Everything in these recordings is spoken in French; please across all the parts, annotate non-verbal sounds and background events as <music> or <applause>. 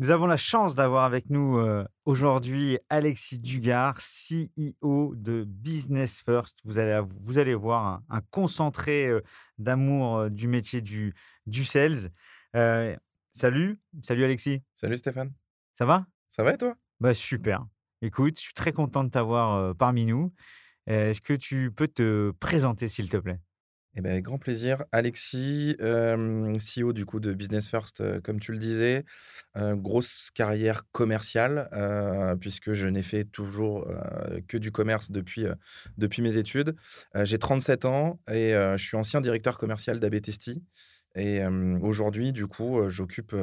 Nous avons la chance d'avoir avec nous euh, aujourd'hui Alexis Dugard, CEO de Business First. Vous allez, vous allez voir un, concentré euh, d'amour euh, du métier du, du sales. salut, salut Alexis. Salut Stéphane. Ça va? Ça va et toi? Bah, Super. Écoute, je suis très content de t'avoir parmi nous. Est-ce que tu peux te présenter s'il te plaît? Eh ben, grand plaisir. Alexis, CEO du coup de Business First, comme tu le disais. grosse carrière commerciale, puisque je n'ai fait toujours que du commerce depuis, depuis mes études. J'ai 37 ans et je suis ancien directeur commercial d'Abetesti. Et aujourd'hui, du coup, j'occupe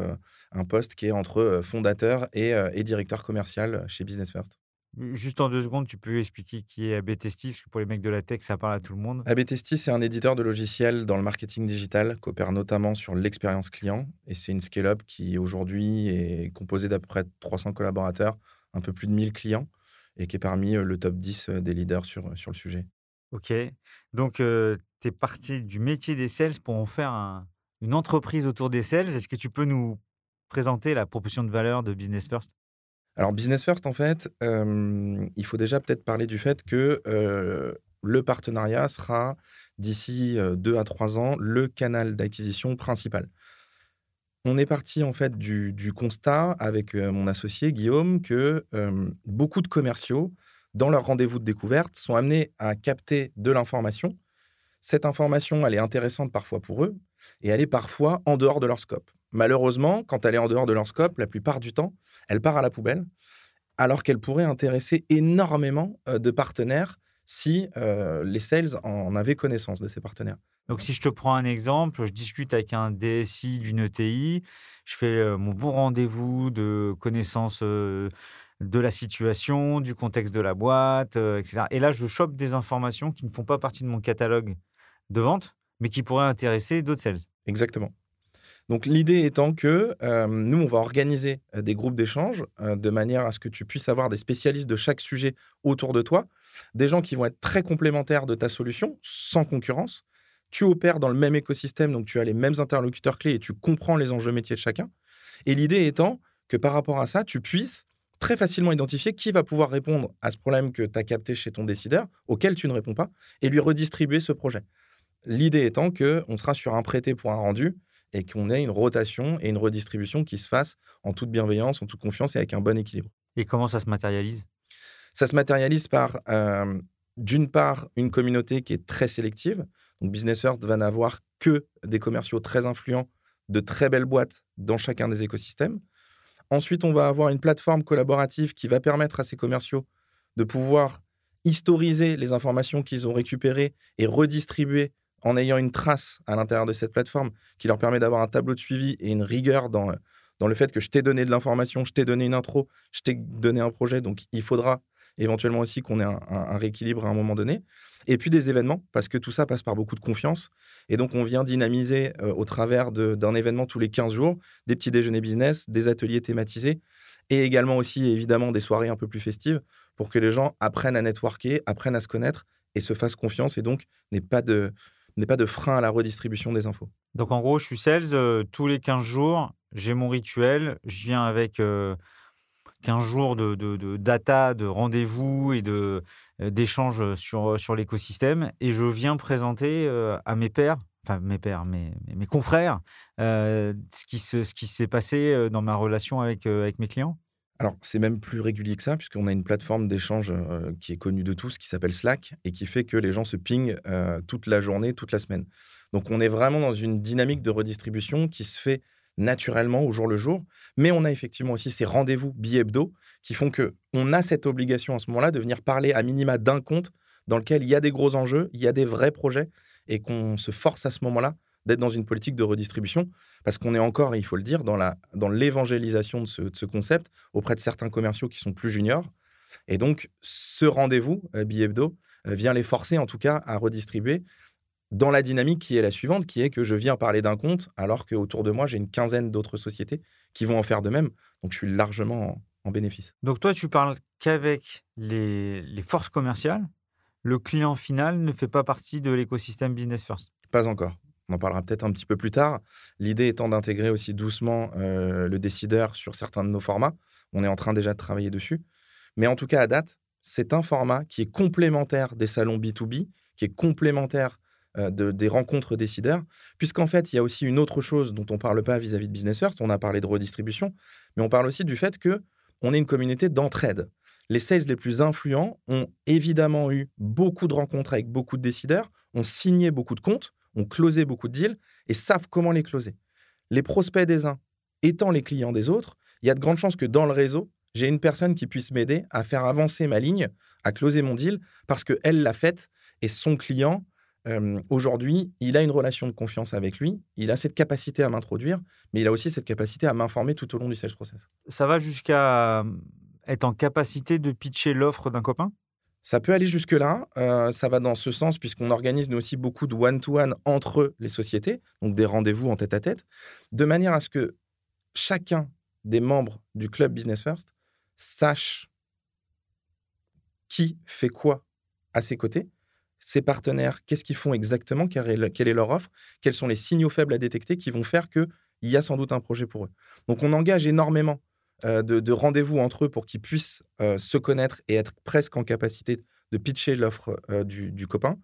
un poste qui est entre fondateur et, et directeur commercial chez Business First. Juste en deux secondes, tu peux expliquer qui est Abetesti, parce que pour les mecs de la tech, ça parle à tout le monde. Abetesti, c'est un éditeur de logiciels dans le marketing digital, coopère notamment sur l'expérience client. Et c'est une scale-up qui aujourd'hui est composée d'à peu près 300 collaborateurs, un peu plus de 1000 clients, et qui est parmi le top 10 des leaders sur, sur le sujet. Ok. Donc, tu es parti du métier des sales pour en faire une entreprise autour des sales. Est-ce que tu peux nous présenter la proposition de valeur de Business First? Alors, Business First, en fait, il faut déjà peut-être parler du fait que le partenariat sera d'ici deux à trois ans le canal d'acquisition principal. On est parti en fait du, constat avec mon associé Guillaume que beaucoup de commerciaux, dans leur rendez-vous de découverte, sont amenés à capter de l'information. Cette information, elle est intéressante parfois pour eux et elle est parfois en dehors de leur scope. Malheureusement, quand elle est en dehors de leur scope, la plupart du temps, elle part à la poubelle, alors qu'elle pourrait intéresser énormément de partenaires si les sales en avaient connaissance de ces partenaires. Donc, si je te prends un exemple, je discute avec un DSI d'une ETI, je fais mon bon rendez-vous de connaissance de la situation, du contexte de la boîte, etc. Et là, je chope des informations qui ne font pas partie de mon catalogue de vente, mais qui pourraient intéresser d'autres sales. Exactement. Donc l'idée étant que nous, on va organiser des groupes d'échange de manière à ce que tu puisses avoir des spécialistes de chaque sujet autour de toi, des gens qui vont être très complémentaires de ta solution, sans concurrence. Tu opères dans le même écosystème, donc tu as les mêmes interlocuteurs clés et tu comprends les enjeux métiers de chacun. Et l'idée étant que par rapport à ça, tu puisses très facilement identifier qui va pouvoir répondre à ce problème que tu as capté chez ton décideur, auquel tu ne réponds pas, et lui redistribuer ce projet. L'idée étant qu'on sera sur un prêté pour un rendu et qu'on ait une rotation et une redistribution qui se fasse en toute bienveillance, en toute confiance et avec un bon équilibre. Et comment ça se matérialise? Ça se matérialise par, euh, d'une part, une communauté qui est très sélective. Donc, Business First va n'avoir que des commerciaux très influents, de très belles boîtes dans chacun des écosystèmes. Ensuite, on va avoir une plateforme collaborative qui va permettre à ces commerciaux de pouvoir historiser les informations qu'ils ont récupérées et redistribuer en ayant une trace à l'intérieur de cette plateforme qui leur permet d'avoir un tableau de suivi et une rigueur dans, dans le fait que je t'ai donné de l'information, je t'ai donné une intro, je t'ai donné un projet. Donc, il faudra éventuellement aussi qu'on ait un, rééquilibre à un moment donné. Et puis des événements, parce que tout ça passe par beaucoup de confiance. Et donc, on vient dynamiser euh, au travers d'un événement tous les 15 jours, des petits déjeuners business, des ateliers thématisés, et également aussi, évidemment, des soirées un peu plus festives pour que les gens apprennent à networker, apprennent à se connaître et se fassent confiance et donc n'aient pas de, n'est pas de frein à la redistribution des infos. Donc en gros, je suis sales euh, tous les 15 jours, j'ai mon rituel, je viens avec 15 euh, jours de, data, de rendez-vous et euh, d'échanges sur, sur l'écosystème et je viens présenter à mes pairs, enfin mes pairs, mes, mes confrères, ce qui s'est passé dans ma relation avec, avec mes clients. Alors, c'est même plus régulier que ça, puisqu'on a une plateforme d'échange qui est connue de tous, qui s'appelle Slack, et qui fait que les gens se pingent toute la journée, toute la semaine. Donc, on est vraiment dans une dynamique de redistribution qui se fait naturellement au jour le jour. Mais on a effectivement aussi ces rendez-vous bi-hebdo qui font que on a cette obligation à ce moment-là de venir parler à minima d'un compte dans lequel il y a des gros enjeux, il y a des vrais projets, et qu'on se force à ce moment-là d'être dans une politique de redistribution, parce qu'on est encore, il faut le dire, dans, la, dans l'évangélisation de ce, concept auprès de certains commerciaux qui sont plus juniors. Et donc, ce rendez-vous, euh, Bihebdo, euh, vient les forcer en tout cas à redistribuer dans la dynamique qui est la suivante, qui est que je viens parler d'un compte, alors qu'autour de moi, j'ai une quinzaine d'autres sociétés qui vont en faire de même. Donc, je suis largement en, bénéfice. Donc, toi, tu parles qu'avec les, les forces commerciales. Le client final ne fait pas partie de l'écosystème Business First. Pas encore. On en parlera peut-être un petit peu plus tard. L'idée étant d'intégrer aussi doucement le décideur sur certains de nos formats. On est en train déjà de travailler dessus. Mais en tout cas, à date, c'est un format qui est complémentaire des salons B2B, qui est complémentaire de, des rencontres décideurs, puisqu'en fait, il y a aussi une autre chose dont on ne parle pas vis-à-vis de Business First. On a parlé de redistribution, mais on parle aussi du fait que on est une communauté d'entraide. Les sales les plus influents ont évidemment eu beaucoup de rencontres avec beaucoup de décideurs, ont signé beaucoup de comptes, ont closé beaucoup de deals et savent comment les closer. Les prospects des uns étant les clients des autres, il y a de grandes chances que dans le réseau, j'ai une personne qui puisse m'aider à faire avancer ma ligne, à closer mon deal, parce qu'elle l'a fait et son client, euh, aujourd'hui, il a une relation de confiance avec lui, il a cette capacité à m'introduire, mais il a aussi cette capacité à m'informer tout au long du sales process. Ça va jusqu'à euh, être en capacité de pitcher l'offre d'un copain? Ça peut aller jusque-là. Euh, ça va dans ce sens, puisqu'on organise nous aussi beaucoup de one-to-one entre les sociétés, donc des rendez-vous en tête-à-tête, de manière à ce que chacun des membres du club Business First sache qui fait quoi à ses côtés, ses partenaires, qu'est-ce qu'ils font exactement, quelle est leur offre, quels sont les signaux faibles à détecter qui vont faire qu'il y a sans doute un projet pour eux. Donc on engage énormément euh, de, rendez-vous entre eux pour qu'ils puissent euh, se connaître et être presque en capacité de pitcher l'offre euh, du, copain.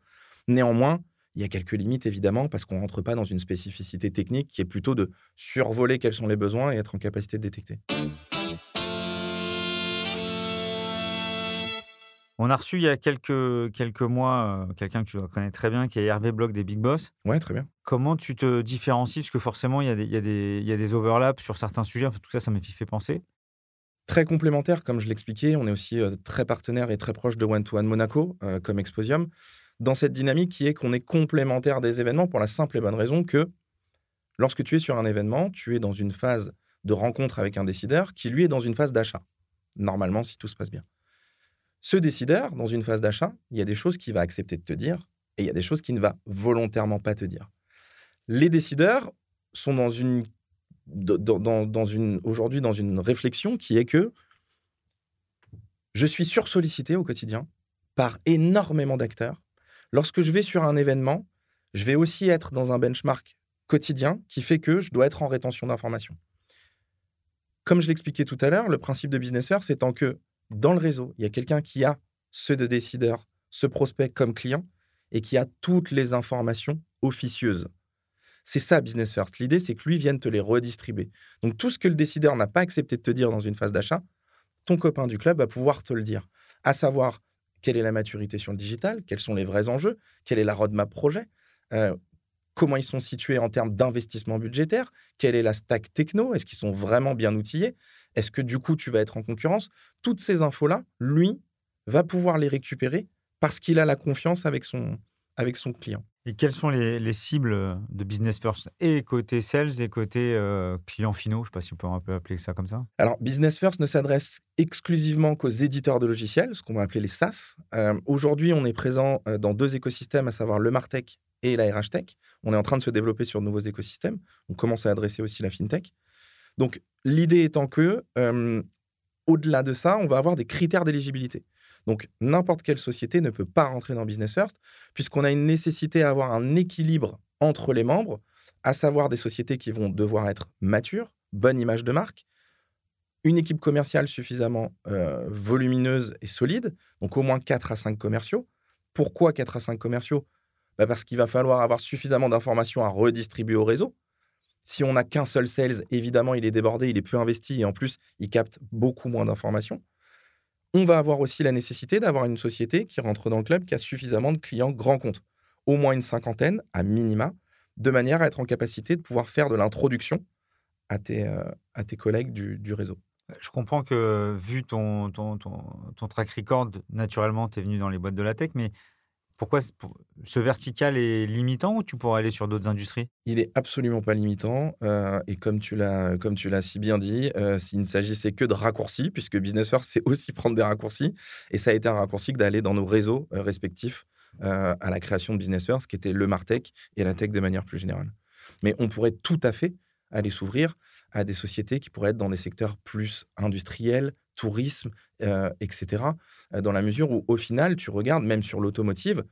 Néanmoins, il y a quelques limites, évidemment, parce qu'on ne rentre pas dans une spécificité technique qui est plutôt de survoler quels sont les besoins et être en capacité de détecter. On a reçu il y a quelques, quelques mois quelqu'un que tu connais très bien, qui est Hervé Bloch des Big Boss. Ouais, très bien. Comment tu te différencies? Parce que forcément, il y, a des, il, y a des, il y a des overlaps sur certains sujets. En tout ça, ça m'a fait penser. Très complémentaire, comme je l'expliquais. On est aussi très partenaire et très proche de One to One Monaco, comme Exposium, dans cette dynamique qui est qu'on est complémentaire des événements pour la simple et bonne raison que lorsque tu es sur un événement, tu es dans une phase de rencontre avec un décideur qui, lui, est dans une phase d'achat. Normalement, si tout se passe bien. Ce décideur, dans une phase d'achat, il y a des choses qu'il va accepter de te dire et il y a des choses qu'il ne va volontairement pas te dire. Les décideurs sont dans une, aujourd'hui dans une réflexion qui est que je suis sursollicité au quotidien par énormément d'acteurs. Lorsque je vais sur un événement, je vais aussi être dans un benchmark quotidien qui fait que je dois être en rétention d'informations. Comme je l'expliquais tout à l'heure, le principe de Business First, c'est tant que dans le réseau, il y a quelqu'un qui a ce de décideur, ce prospect comme client et qui a toutes les informations officieuses. C'est ça, Business First. L'idée, c'est que lui vienne te les redistribuer. Donc, tout ce que le décideur n'a pas accepté de te dire dans une phase d'achat, ton copain du club va pouvoir te le dire. À savoir, quelle est la maturité sur le digital, quels sont les vrais enjeux, quelle est la roadmap projet, euh, comment ils sont situés en termes d'investissement budgétaire, quelle est la stack techno, est-ce qu'ils sont vraiment bien outillés, est-ce que du coup tu vas être en concurrence? Toutes ces infos-là, lui, va pouvoir les récupérer parce qu'il a la confiance avec son, avec son client. Et quelles sont les, cibles de Business First et côté sales et côté euh, clients finaux? Je ne sais pas si on peut un peu appeler ça comme ça. Alors, Business First ne s'adresse exclusivement qu'aux éditeurs de logiciels, ce qu'on va appeler les SaaS. Euh, aujourd'hui, on est présent euh, dans deux écosystèmes, à savoir le Martech et la RH Tech. On est en train de se développer sur de nouveaux écosystèmes. On commence à adresser aussi la FinTech. Donc, l'idée étant que, au-delà de ça, on va avoir des critères d'éligibilité. Donc, n'importe quelle société ne peut pas rentrer dans Business First, puisqu'on a une nécessité à avoir un équilibre entre les membres, à savoir des sociétés qui vont devoir être matures, bonne image de marque, une équipe commerciale suffisamment volumineuse et solide, donc au moins 4 à 5 commerciaux. Pourquoi 4 à 5 commerciaux? Bah, Parce qu'il va falloir avoir suffisamment d'informations à redistribuer au réseau. Si on n'a qu'un seul sales, évidemment, il est débordé, il est peu investi et en plus, il capte beaucoup moins d'informations. On va avoir aussi la nécessité d'avoir une société qui rentre dans le club qui a suffisamment de clients grands comptes, au moins une cinquantaine à minima, de manière à être en capacité de pouvoir faire de l'introduction à tes, euh, à tes collègues du, réseau. Je comprends que, vu ton, ton, ton, ton track record, naturellement, tu es venu dans les boîtes de la tech, mais pourquoi ce vertical est limitant ou tu pourrais aller sur d'autres industries? Il est absolument pas limitant. Euh, et comme tu l'as si bien dit, euh, s'il ne s'agissait que de raccourcis, puisque Business First, c'est aussi prendre des raccourcis. Et ça a été un raccourci d'aller dans nos réseaux respectifs à la création de Business First, qui était le Martech et la tech de manière plus générale. Mais on pourrait tout à fait aller s'ouvrir à des sociétés qui pourraient être dans des secteurs plus industriels, tourisme, euh, etc. Euh, dans la mesure où, au final, tu regardes, même sur l'automotive,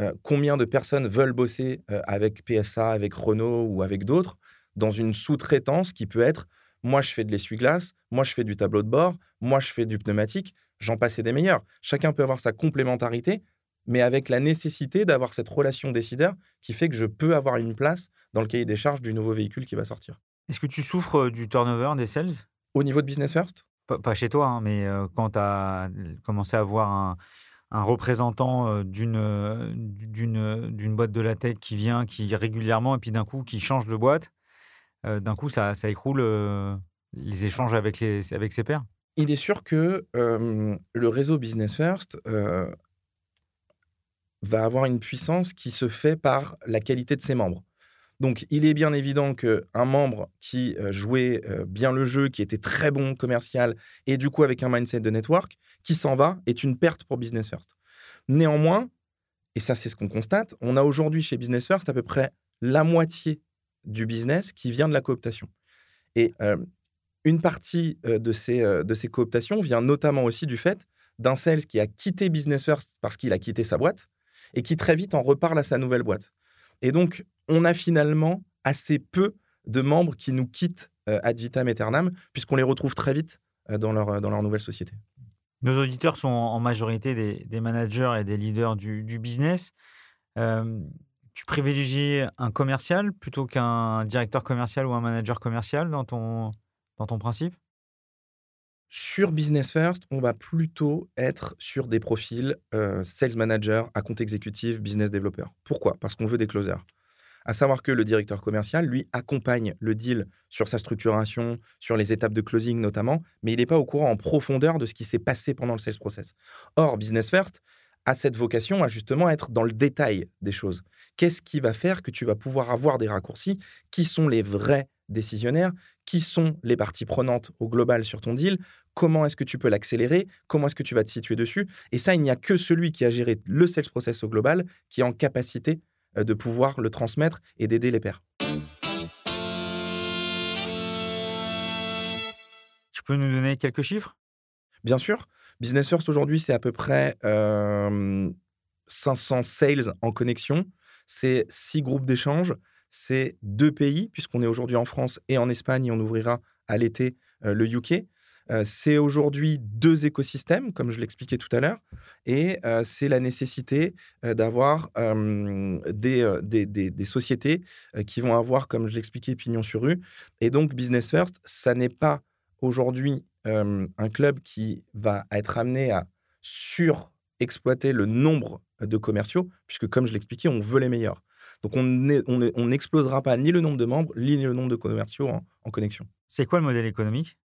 euh, combien de personnes veulent bosser avec PSA, avec Renault ou avec d'autres dans une sous-traitance qui peut être moi, je fais de l'essuie-glace, moi, je fais du tableau de bord, moi, je fais du pneumatique, j'en passe des meilleurs. Chacun peut avoir sa complémentarité, mais avec la nécessité d'avoir cette relation décideur qui fait que je peux avoir une place dans le cahier des charges du nouveau véhicule qui va sortir. Est-ce que tu souffres du turnover des sales? Au niveau de Business First? Pas, chez toi, hein, mais quand tu as commencé à avoir un, représentant d'une boîte de la tech qui vient, qui régulièrement, et puis d'un coup, qui change de boîte, d'un coup, ça, écroule les échanges avec ses pairs? Il est sûr que le réseau Business First va avoir une puissance qui se fait par la qualité de ses membres. Donc, il est bien évident qu'un membre qui euh, jouait euh, bien le jeu, qui était très bon commercial, et du coup avec un mindset de network, qui s'en va, est une perte pour Business First. Néanmoins, et ça c'est ce qu'on constate, on a aujourd'hui chez Business First à peu près la moitié du business qui vient de la cooptation. Et euh, une partie de, ces, de ces cooptations vient notamment aussi du fait d'un sales qui a quitté Business First parce qu'il a quitté sa boîte et qui très vite en reparle à sa nouvelle boîte. Et donc, on a finalement assez peu de membres qui nous quittent euh, ad vitam aeternam, puisqu'on les retrouve très vite euh, dans, leur, dans leur nouvelle société. Nos auditeurs sont en majorité des, managers et des leaders du, business. Euh, tu privilégies un commercial plutôt qu'un directeur commercial ou un manager commercial dans ton, dans ton principe? Sur Business First, on va plutôt être sur des profils sales manager, à compte exécutif, business developer. Pourquoi? Parce qu'on veut des closers. À savoir que le directeur commercial, lui, accompagne le deal sur sa structuration, sur les étapes de closing notamment, mais il n'est pas au courant en profondeur de ce qui s'est passé pendant le sales process. Or, Business First a cette vocation à justement être dans le détail des choses. Qu'est-ce qui va faire que tu vas pouvoir avoir des raccourcis? Qui sont les vrais décisionnaires? Qui sont les parties prenantes au global sur ton deal? Comment est-ce que tu peux l'accélérer? Comment est-ce que tu vas te situer dessus? Et ça, il n'y a que celui qui a géré le sales process au global qui est en capacité de pouvoir le transmettre et d'aider les pairs. Tu peux nous donner quelques chiffres? Bien sûr. Business First aujourd'hui, c'est à peu près 500 sales en connexion. C'est six groupes d'échange. C'est deux pays, puisqu'on est aujourd'hui en France et en Espagne et on ouvrira à l'été le UK c'est aujourd'hui deux écosystèmes, comme je l'expliquais tout à l'heure, et c'est la nécessité d'avoir des, des, sociétés qui vont avoir, comme je l'expliquais, pignon sur rue. Et donc, Business First, ça n'est pas aujourd'hui un club qui va être amené à surexploiter le nombre de commerciaux, puisque, comme je l'expliquais, on veut les meilleurs. Donc, on n'explosera pas ni le nombre de membres, ni le nombre de commerciaux en connexion. C'est quoi le modèle économique?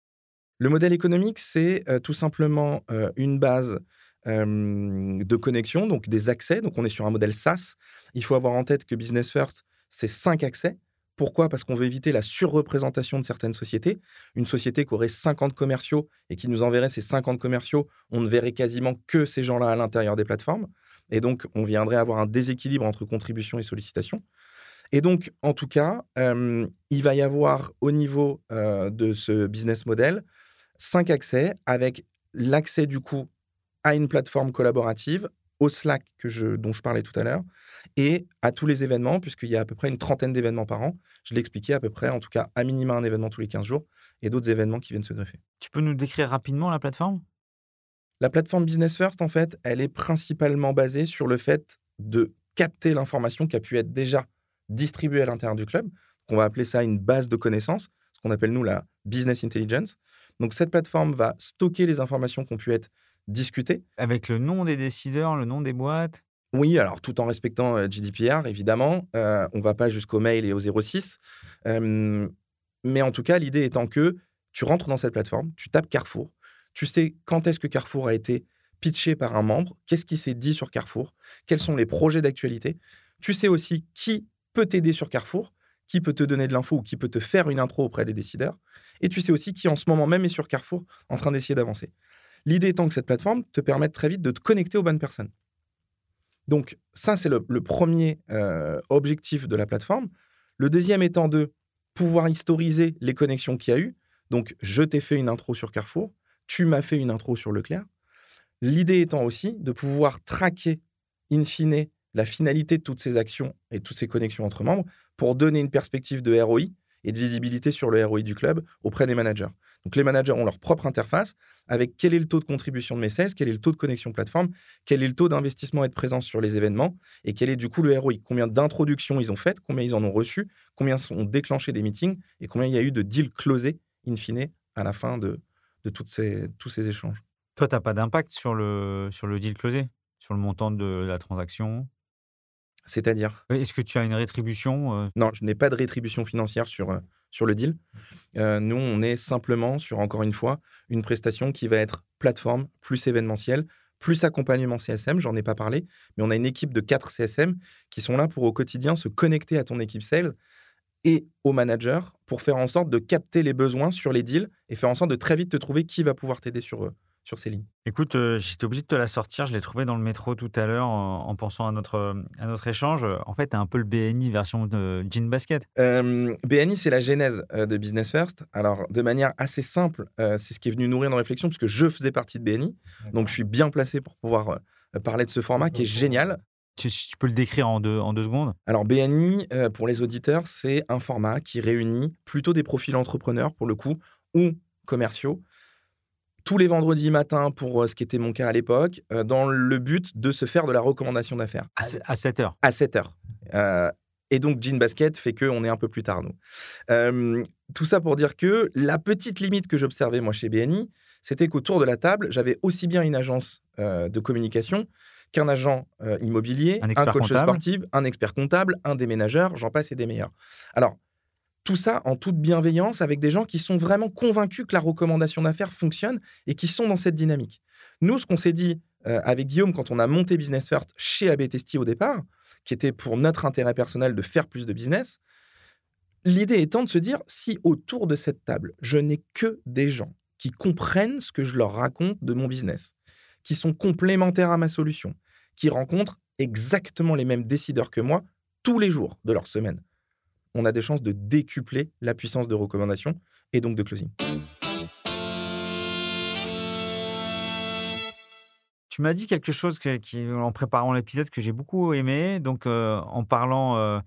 Le modèle économique, c'est tout simplement une base de connexion, donc des accès. Donc on est sur un modèle SaaS. Il faut avoir en tête que Business First, c'est cinq accès. Pourquoi? Parce qu'on veut éviter la surreprésentation de certaines sociétés. Une société qui aurait 50 commerciaux et qui nous enverrait ces 50 commerciaux, on ne verrait quasiment que ces gens-là à l'intérieur des plateformes. Et donc, on viendrait avoir un déséquilibre entre contribution et sollicitation. Et donc, en tout cas, il va y avoir au niveau de ce business model cinq accès avec l'accès du coup à une plateforme collaborative, au Slack que je, dont je parlais tout à l'heure, et à tous les événements, puisqu'il y a à peu près une trentaine d'événements par an. Je l'ai expliqué à peu près, en tout cas, à minima un événement tous les 15 jours, et d'autres événements qui viennent se greffer. Tu peux nous décrire rapidement la plateforme? La plateforme Business First, en fait, elle est principalement basée sur le fait de capter l'information qui a pu être déjà distribuée à l'intérieur du club. qu'on va appeler ça une base de connaissances, ce qu'on appelle nous la business intelligence. Donc cette plateforme va stocker les informations qui ont pu être discutées. Avec le nom des décideurs, le nom des boîtes? Oui, alors tout en respectant euh, GDPR, évidemment. Euh, on ne va pas jusqu'au mail et au 06. Euh, mais en tout cas, l'idée étant que tu rentres dans cette plateforme, tu tapes Carrefour, tu sais quand est-ce que Carrefour a été pitché par un membre, qu'est-ce qui s'est dit sur Carrefour, quels sont les projets d'actualité. Tu sais aussi qui peut t'aider sur Carrefour, qui peut te donner de l'info ou qui peut te faire une intro auprès des décideurs. Et tu sais aussi qui en ce moment même est sur Carrefour en train d'essayer d'avancer. L'idée étant que cette plateforme te permette très vite de te connecter aux bonnes personnes. Donc ça, c'est le, premier euh, objectif de la plateforme. Le deuxième étant de pouvoir historiser les connexions qu'il y a eu. Donc, je t'ai fait une intro sur Carrefour, tu m'as fait une intro sur Leclerc. L'idée étant aussi de pouvoir traquer, in fine, la finalité de toutes ces actions et toutes ces connexions entre membres pour donner une perspective de ROI et de visibilité sur le ROI du club auprès des managers. Donc les managers ont leur propre interface avec quel est le taux de contribution de mes sales, quel est le taux de connexion plateforme, quel est le taux d'investissement et de présence sur les événements et quel est du coup le ROI, combien d'introductions ils ont faites, combien ils en ont reçu, combien ont déclenché des meetings et combien il y a eu de deals closés in fine à la fin de, de toutes ces, tous ces échanges. Toi, tu n'as pas d'impact sur le, sur le deal closé, sur le montant de la transaction? C'est-à-dire Est-ce que tu as une rétribution euh? Non, je n'ai pas de rétribution financière sur, euh, sur le deal. Euh, nous, on est simplement sur, encore une fois, une prestation qui va être plateforme, plus événementielle, plus accompagnement CSM, j'en ai pas parlé, mais on a une équipe de 4 CSM qui sont là pour au quotidien se connecter à ton équipe sales et au manager pour faire en sorte de capter les besoins sur les deals et faire en sorte de très vite te trouver qui va pouvoir t'aider sur, eux sur ces lignes. Écoute, euh, j'étais obligé de te la sortir. Je l'ai trouvé dans le métro tout à l'heure en, pensant à notre, à notre échange. En fait, un peu le BNI version de Jean Basket. Euh, BNI, c'est la genèse euh, de Business First. Alors, de manière assez simple, c'est ce qui est venu nourrir nos réflexions, puisque je faisais partie de BNI. Donc, je suis bien placé pour pouvoir parler de ce format qui est génial. Tu, tu, peux le décrire en deux, en deux secondes? Alors, BNI, pour les auditeurs, c'est un format qui réunit plutôt des profils entrepreneurs, pour le coup, ou commerciaux, tous les vendredis matins pour euh, ce qui était mon cas à l'époque, euh, dans le but de se faire de la recommandation d'affaires. À, 7 heures À 7 heures. Euh, et donc, Jean Basket fait qu'on est un peu plus tard, nous. tout ça pour dire que la petite limite que j'observais, moi, chez BNI, c'était qu'autour de la table, j'avais aussi bien une agence de communication qu'un agent immobilier, un, un coach sportif, un expert comptable, un déménageur, j'en passe et des meilleurs. Alors, tout ça en toute bienveillance avec des gens qui sont vraiment convaincus que la recommandation d'affaires fonctionne et qui sont dans cette dynamique. Nous, ce qu'on s'est dit euh, avec Guillaume quand on a monté Business First chez ABTST au départ, qui était pour notre intérêt personnel de faire plus de business, l'idée étant de se dire si autour de cette table, je n'ai que des gens qui comprennent ce que je leur raconte de mon business, qui sont complémentaires à ma solution, qui rencontrent exactement les mêmes décideurs que moi tous les jours de leur semaine, on a des chances de décupler la puissance de recommandation et donc de closing. Tu m'as dit quelque chose qui, en préparant l'épisode que j'ai beaucoup aimé. Donc, euh, en parlant euh,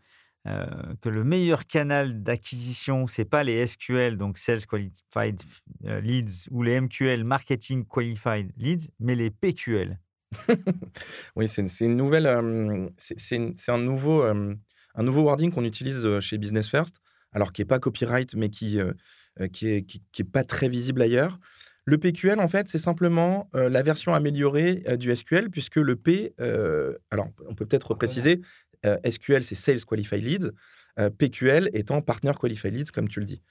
euh, que le meilleur canal d'acquisition, c'est pas les SQL, donc Sales Qualified Leads, ou les MQL, Marketing Qualified Leads, mais les PQL. <laughs> oui, c'est une, nouvelle, c'est un nouveau un nouveau wording qu'on utilise euh, chez Business First, alors qui n'est pas copyright, mais qui n'est euh, qui est, qui, est pas très visible ailleurs. Le PQL, en fait, c'est simplement euh, la version améliorée du SQL, puisque le P, alors on peut peut-être préciser, SQL, c'est Sales Qualified Leads, PQL étant Partner Qualified Leads, comme tu le dis.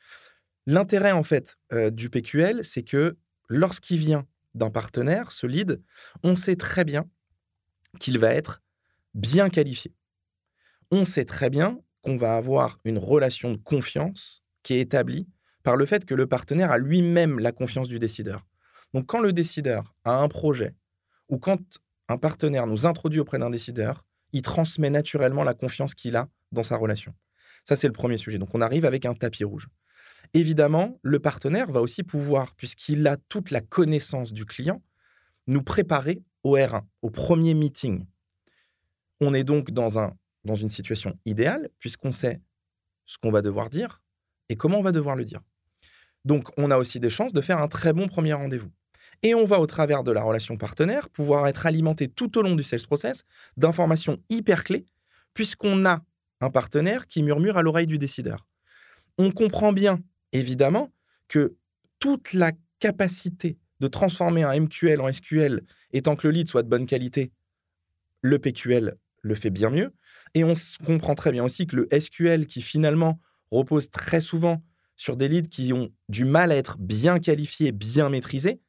L'intérêt, en fait, du PQL, c'est que lorsqu'il vient d'un partenaire, ce lead, on sait très bien qu'il va être bien qualifié on sait très bien qu'on va avoir une relation de confiance qui est établie par le fait que le partenaire a lui-même la confiance du décideur. Donc quand le décideur a un projet ou quand un partenaire nous introduit auprès d'un décideur, il transmet naturellement la confiance qu'il a dans sa relation. Ça, c'est le premier sujet. Donc on arrive avec un tapis rouge. Évidemment, le partenaire va aussi pouvoir, puisqu'il a toute la connaissance du client, nous préparer au R1, au premier meeting. On est donc dans un dans une situation idéale, puisqu'on sait ce qu'on va devoir dire et comment on va devoir le dire. Donc, on a aussi des chances de faire un très bon premier rendez-vous. Et on va, au travers de la relation partenaire, pouvoir être alimenté tout au long du sales process d'informations hyper clés, puisqu'on a un partenaire qui murmure à l'oreille du décideur. On comprend bien, évidemment, que toute la capacité de transformer un MQL en SQL, étant que le lead soit de bonne qualité, le PQL le fait bien mieux. Et on comprend très bien aussi que le SQL, qui finalement repose très souvent sur des leads qui ont du mal à être bien qualifiés, bien maîtrisés,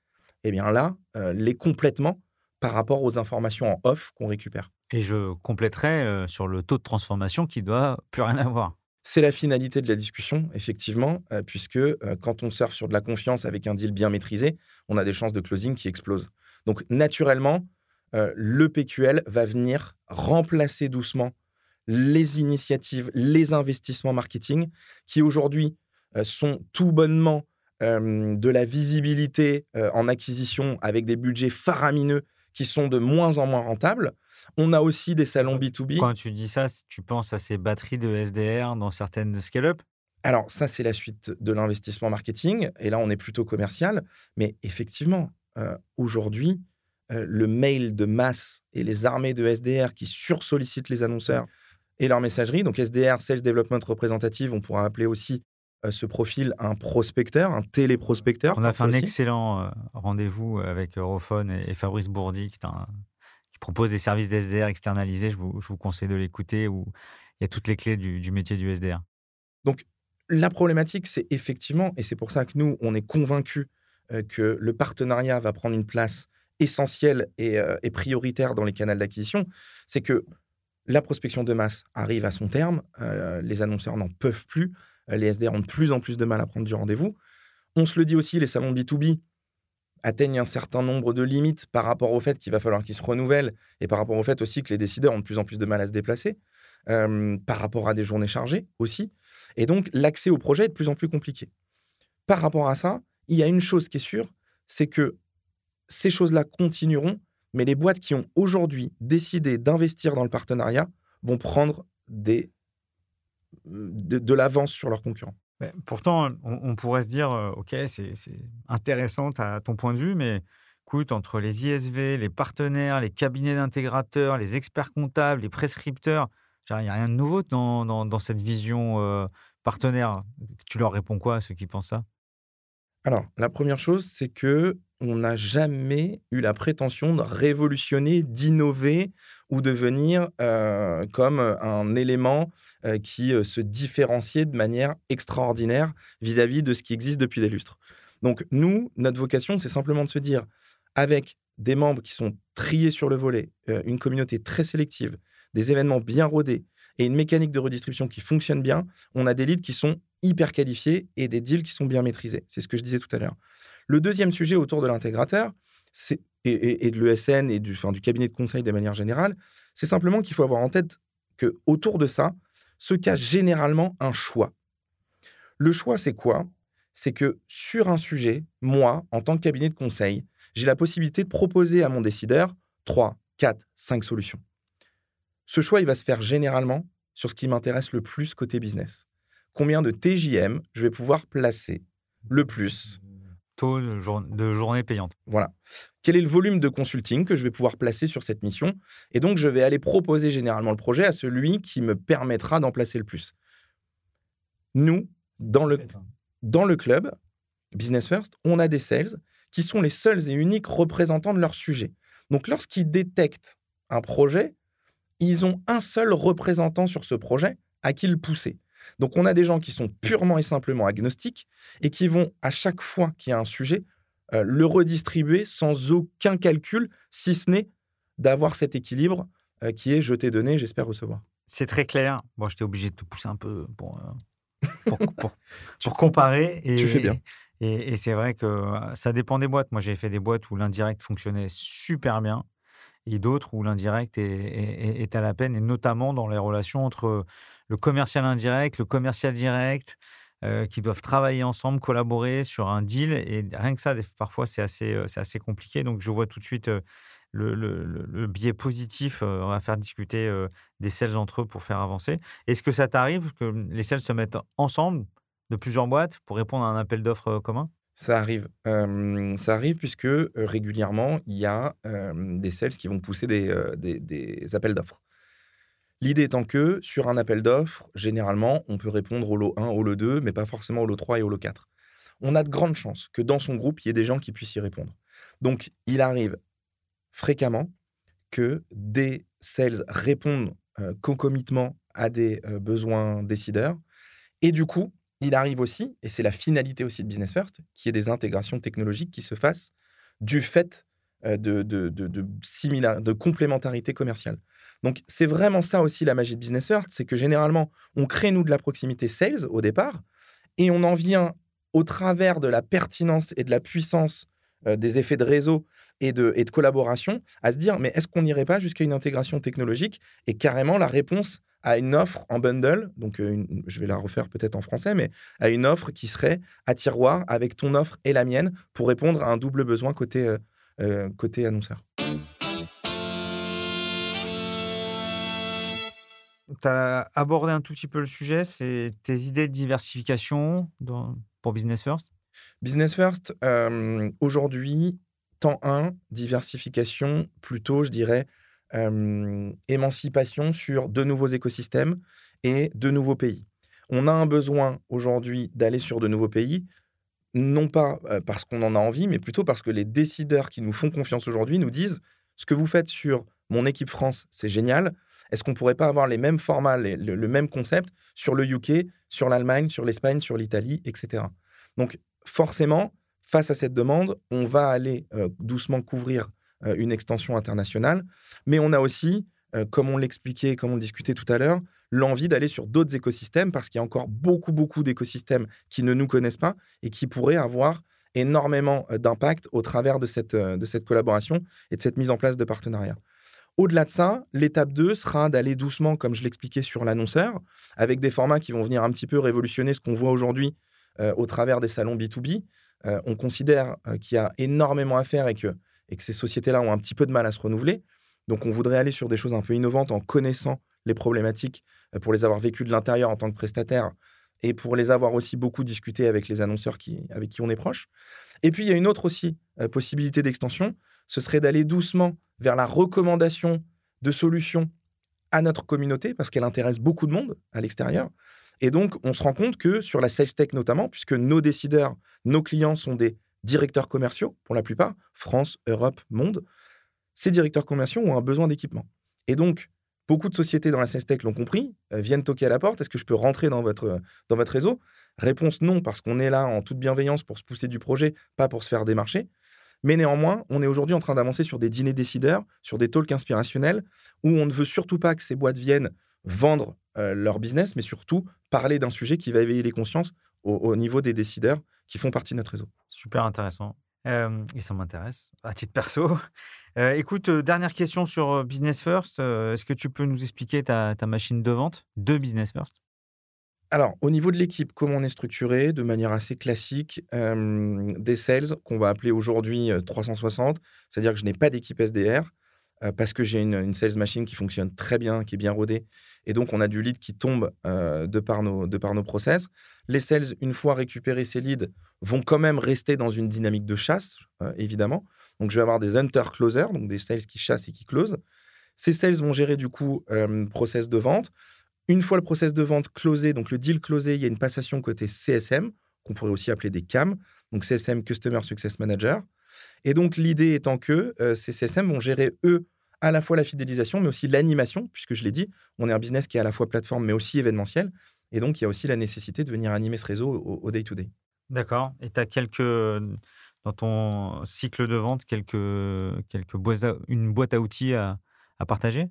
eh bien là, euh, l'est complètement par rapport aux informations en off qu'on récupère. Et je compléterai euh, sur le taux de transformation qui doit plus rien avoir. C'est la finalité de la discussion, effectivement, euh, puisque euh, quand on surfe sur de la confiance avec un deal bien maîtrisé, on a des chances de closing qui explosent. Donc, naturellement, le PQL va venir remplacer doucement les initiatives, les investissements marketing qui aujourd'hui sont tout bonnement de la visibilité en acquisition avec des budgets faramineux qui sont de moins en moins rentables. On a aussi des salons B2B. Quand tu dis ça, tu penses à ces batteries de SDR dans certaines scale-up? Alors, ça, c'est la suite de l'investissement marketing. Et là, on est plutôt commercial. Mais effectivement, euh, aujourd'hui, euh, le mail de masse et les armées de SDR qui sursollicitent les annonceurs et leur messagerie, donc SDR, Sales Development Representative, on pourra appeler aussi euh, ce profil un prospecteur, un téléprospecteur. On a fait un excellent rendez-vous avec Europhone et, Fabrice Bourdi, qui propose des services d'SDR externalisés. Je vous, je vous conseille de l'écouter où il y a toutes les clés du, métier du SDR. Donc, la problématique, c'est effectivement, et c'est pour ça que nous, on est convaincus euh, que le partenariat va prendre une place essentielle et, euh, prioritaire dans les canaux d'acquisition, c'est que la prospection de masse arrive à son terme, euh, les annonceurs n'en peuvent plus, les SDR ont de plus en plus de mal à prendre du rendez-vous. On se le dit aussi, les salons B2B, atteignent un certain nombre de limites par rapport au fait qu'il va falloir qu'ils se renouvellent et par rapport au fait aussi que les décideurs ont de plus en plus de mal à se déplacer, par rapport à des journées chargées aussi. Et donc, l'accès au projet est de plus en plus compliqué. Par rapport à ça, il y a une chose qui est sûre, c'est que ces choses-là continueront, mais les boîtes qui ont aujourd'hui décidé d'investir dans le partenariat vont prendre des, de l'avance sur leurs concurrents pourtant, on, pourrait se dire, OK, c'est intéressant à ton point de vue, mais écoute, entre les ISV, les partenaires, les cabinets d'intégrateurs, les experts comptables, les prescripteurs, il n'y a rien de nouveau dans, cette vision partenaire. Tu leur réponds quoi à ceux qui pensent ça? Alors, la première chose, c'est que on n'a jamais eu la prétention de révolutionner, d'innover ou de venir euh, comme un élément euh, qui euh, se différenciait de manière extraordinaire vis-à-vis de ce qui existe depuis des lustres. Donc nous, notre vocation, c'est simplement de se dire, avec des membres qui sont triés sur le volet, une communauté très sélective, des événements bien rodés et une mécanique de redistribution qui fonctionne bien, on a des leads qui sont hyper qualifiés et des deals qui sont bien maîtrisés. C'est ce que je disais tout à l'heure. Le deuxième sujet autour de l'intégrateur, et, de l'ESN et du, du cabinet de conseil de manière générale, c'est simplement qu'il faut avoir en tête que autour de ça se cache généralement un choix. Le choix, c'est quoi? C'est que sur un sujet, moi, en tant que cabinet de conseil, j'ai la possibilité de proposer à mon décideur 3, 4, 5 solutions. Ce choix, il va se faire généralement sur ce qui m'intéresse le plus côté business. Combien de TJM je vais pouvoir placer le plus taux de, journée payante. Voilà. Quel est le volume de consulting que je vais pouvoir placer sur cette mission? Et donc, je vais aller proposer généralement le projet à celui qui me permettra d'en placer le plus. Nous, dans le, dans le club, Business First, on a des sales qui sont les seuls et uniques représentants de leur sujet. Donc, lorsqu'ils détectent un projet, ils ont un seul représentant sur ce projet à qui le pousser. Donc on a des gens qui sont purement et simplement agnostiques et qui vont, à chaque fois qu'il y a un sujet, euh, le redistribuer sans aucun calcul, si ce n'est d'avoir cet équilibre euh, qui est je t'ai donné, j'espère recevoir. C'est très clair. Bon, j'étais obligé de te pousser un peu pour, euh, <laughs> pour, comparer. Et, tu fais bien. Et, c'est vrai que ça dépend des boîtes. Moi, j'ai fait des boîtes où l'indirect fonctionnait super bien et d'autres où l'indirect est, à la peine, et notamment dans les relations entre le commercial indirect, le commercial direct, euh, qui doivent travailler ensemble, collaborer sur un deal. Et rien que ça, parfois, c'est assez, euh, assez compliqué. Donc, je vois tout de suite euh, le, biais positif. va faire discuter des sales entre eux pour faire avancer. Est-ce que ça t'arrive que les sales se mettent ensemble de plusieurs boîtes pour répondre à un appel d'offres commun? Ça arrive. ça arrive puisque régulièrement, il y a des sales qui vont pousser des, appels d'offres. L'idée étant que sur un appel d'offres, généralement, on peut répondre au lot 1, au lot 2, mais pas forcément au lot 3 et au lot 4. On a de grandes chances que dans son groupe, il y ait des gens qui puissent y répondre. Donc, il arrive fréquemment que des sales répondent concomitement à des besoins décideurs. Et du coup, il arrive aussi, et c'est la finalité aussi de Business First, qu'il y ait des intégrations technologiques qui se fassent du fait euh, de, de, de, de complémentarité commerciale. Donc, c'est vraiment ça aussi la magie de Business First, c'est que généralement, on crée, nous, de la proximité sales au départ, et on en vient au travers de la pertinence et de la puissance des effets de réseau et de, et de collaboration à se dire, mais est-ce qu'on n'irait pas jusqu'à une intégration technologique? Et carrément la réponse à une offre en bundle, donc je vais la refaire peut-être en français, mais à une offre qui serait à tiroir avec ton offre et la mienne pour répondre à un double besoin côté, euh, euh, côté annonceur. Tu as abordé un tout petit peu le sujet, c'est tes idées de diversification pour Business First? Business First, aujourd'hui, temps 1, diversification, plutôt, je dirais, émancipation sur de nouveaux écosystèmes et de nouveaux pays. On a un besoin aujourd'hui d'aller sur de nouveaux pays, non pas parce qu'on en a envie, mais plutôt parce que les décideurs qui nous font confiance aujourd'hui nous disent ce que vous faites sur mon équipe France, c'est génial. Est-ce qu'on pourrait pas avoir les mêmes formats, le, même concept sur le UK, sur l'Allemagne, sur l'Espagne, sur l'Italie, etc. Donc forcément, face à cette demande, on va aller doucement couvrir euh, une extension internationale. Mais on a aussi, euh, comme on l'expliquait, comme on discutait tout à l'heure, l'envie d'aller sur d'autres écosystèmes parce qu'il y a encore beaucoup, beaucoup d'écosystèmes qui ne nous connaissent pas et qui pourraient avoir énormément euh, d'impact au travers de cette, de cette collaboration et de cette mise en place de partenariats. Au-delà de ça, l'étape 2 sera d'aller doucement, comme je l'expliquais sur l'annonceur, avec des formats qui vont venir un petit peu révolutionner ce qu'on voit aujourd'hui au travers des salons B2B. on considère qu'il y a énormément à faire et que et que ces sociétés-là ont un petit peu de mal à se renouveler. Donc on voudrait aller sur des choses un peu innovantes en connaissant les problématiques euh, pour les avoir vécues de l'intérieur en tant que prestataire et pour les avoir aussi beaucoup discuté avec les annonceurs qui, avec qui on est proche. Et puis il y a une autre aussi euh, possibilité d'extension, ce serait d'aller doucement vers la recommandation de solutions à notre communauté parce qu'elle intéresse beaucoup de monde à l'extérieur. Et donc, on se rend compte que sur la sales tech notamment, puisque nos décideurs, nos clients sont des directeurs commerciaux, pour la plupart, France, Europe, monde, ces directeurs commerciaux ont un besoin d'équipement. Et donc, beaucoup de sociétés dans la sales tech l'ont compris, euh, viennent toquer à la porte. Est-ce que je peux rentrer dans votre, dans votre réseau? Réponse non, parce qu'on est là en toute bienveillance pour se pousser du projet, pas pour se faire démarcher. Mais néanmoins, on est aujourd'hui en train d'avancer sur des dîners décideurs, sur des talks inspirationnels, où on ne veut surtout pas que ces boîtes viennent vendre euh, leur business, mais surtout parler d'un sujet qui va éveiller les consciences au niveau des décideurs qui font partie de notre réseau. Super intéressant. et ça m'intéresse à titre perso. <laughs> écoute, dernière question sur Business First. Est-ce que tu peux nous expliquer ta, machine de vente de Business First? Alors, au niveau de l'équipe, comment on est structuré? De manière assez classique, des sales qu'on va appeler aujourd'hui 360, c'est-à-dire que je n'ai pas d'équipe SDR parce que j'ai une, sales machine qui fonctionne très bien, qui est bien rodée et donc, on a du lead qui tombe euh, de, par nos, de par nos process. Les sales, une fois récupérés ces leads, vont quand même rester dans une dynamique de chasse, euh, évidemment. Donc, je vais avoir des hunter-closers, donc des sales qui chassent et qui closent. Ces sales vont gérer du coup euh, process de vente. Une fois le process de vente closé, donc le deal closé, il y a une passation côté CSM, qu'on pourrait aussi appeler des CAM, donc CSM Customer Success Manager. Et donc l'idée étant que ces CSM vont gérer, eux, à la fois la fidélisation, mais aussi l'animation, puisque je l'ai dit, on est un business qui est à la fois plateforme, mais aussi événementiel. Et donc, il y a aussi la nécessité de venir animer ce réseau au day-to-day. D'accord. Et tu as quelques, dans ton cycle de vente, quelques, quelques boîtes une boîte à outils à, partager?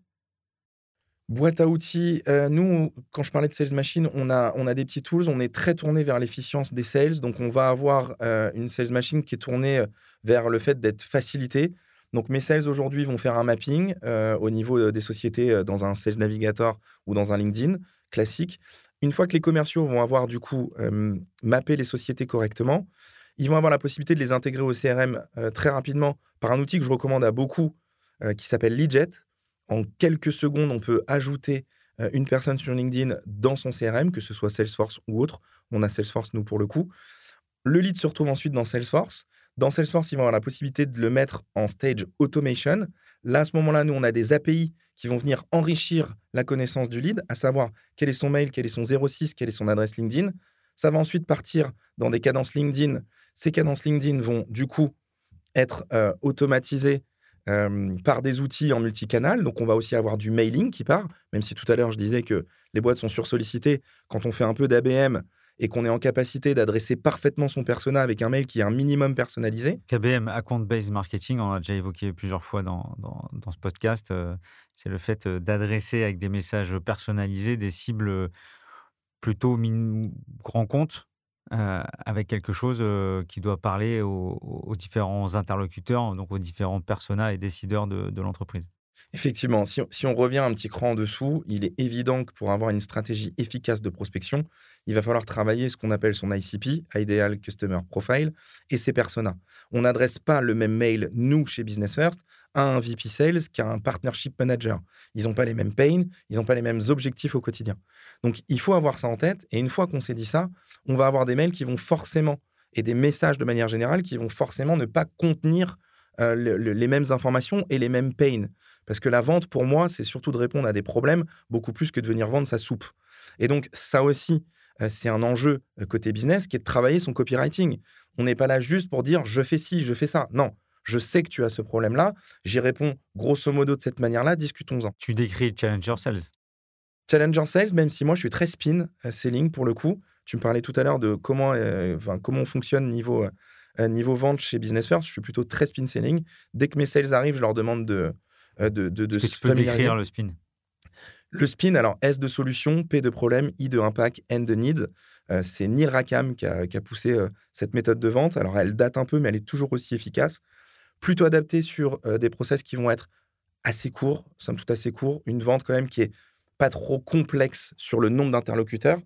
Boîte à outils, euh, nous, quand je parlais de Sales Machine, on a, on a des petits tools, on est très tourné vers l'efficience des sales. Donc, on va avoir euh, une Sales Machine qui est tournée euh, vers le fait d'être facilité. Donc mes sales aujourd'hui vont faire un mapping euh, au niveau euh, des sociétés euh, dans un Sales Navigator ou dans un LinkedIn classique. Une fois que les commerciaux vont avoir du coup mappé les sociétés correctement, ils vont avoir la possibilité de les intégrer au CRM très rapidement par un outil que je recommande à beaucoup qui s'appelle Leadjet. En quelques secondes, on peut ajouter une personne sur LinkedIn dans son CRM, que ce soit Salesforce ou autre. On a Salesforce, nous, pour le coup. Le lead se retrouve ensuite dans Salesforce. Dans Salesforce, ils vont avoir la possibilité de le mettre en stage automation. Là, à ce moment-là, nous, on a des API qui vont venir enrichir la connaissance du lead, à savoir quel est son mail, quel est son 06, quelle est son adresse LinkedIn. Ça va ensuite partir dans des cadences LinkedIn. Ces cadences LinkedIn vont du coup être euh, automatisées euh, par des outils en multicanal. Donc, on va aussi avoir du mailing qui part, même si tout à l'heure, je disais que les boîtes sont sursollicitées. Quand on fait un peu d'ABM et qu'on est en capacité d'adresser parfaitement son persona avec un mail qui est un minimum personnalisé. KBM, Account Based Marketing, on l'a déjà évoqué plusieurs fois dans, dans, ce podcast, euh, c'est le fait d'adresser avec des messages personnalisés des cibles plutôt grand compte euh, avec quelque chose euh, qui doit parler aux, différents interlocuteurs, donc aux différents personas et décideurs de, l'entreprise. Effectivement, si, on revient un petit cran en dessous, il est évident que pour avoir une stratégie efficace de prospection, il va falloir travailler ce qu'on appelle son ICP, Ideal Customer Profile, et ses personas. On n'adresse pas le même mail, nous, chez Business First, à un VP Sales qu'à un Partnership Manager. Ils n'ont pas les mêmes pains, ils n'ont pas les mêmes objectifs au quotidien. Donc, il faut avoir ça en tête. Et une fois qu'on s'est dit ça, on va avoir des mails qui vont forcément, et des messages de manière générale, qui vont forcément ne pas contenir euh, les mêmes informations et les mêmes pains. Parce que la vente, pour moi, c'est surtout de répondre à des problèmes, beaucoup plus que de venir vendre sa soupe. Et donc, ça aussi, euh, c'est un enjeu euh, côté business qui est de travailler son copywriting. On n'est pas là juste pour dire je fais ci, je fais ça. Non, je sais que tu as ce problème-là. J'y réponds grosso modo de cette manière-là. Discutons-en. Tu décris Challenger Sales. Challenger Sales, même si moi je suis très spin euh, selling pour le coup. Tu me parlais tout à l'heure de comment, comment on fonctionne niveau, niveau vente chez Business First. Je suis plutôt très spin selling. Dès que mes sales arrivent, je leur demande de, de, de, de tu peux décrire le spin? Le spin, alors S de solution, P de problème, I de impact, N de need. Euh, c'est Neil Rackham qui a, poussé euh, cette méthode de vente. Alors elle date un peu, mais elle est toujours aussi efficace. Plutôt adaptée sur euh, des process qui vont être assez courts, somme toute assez courts. Une vente quand même qui est pas trop complexe sur le nombre d'interlocuteurs.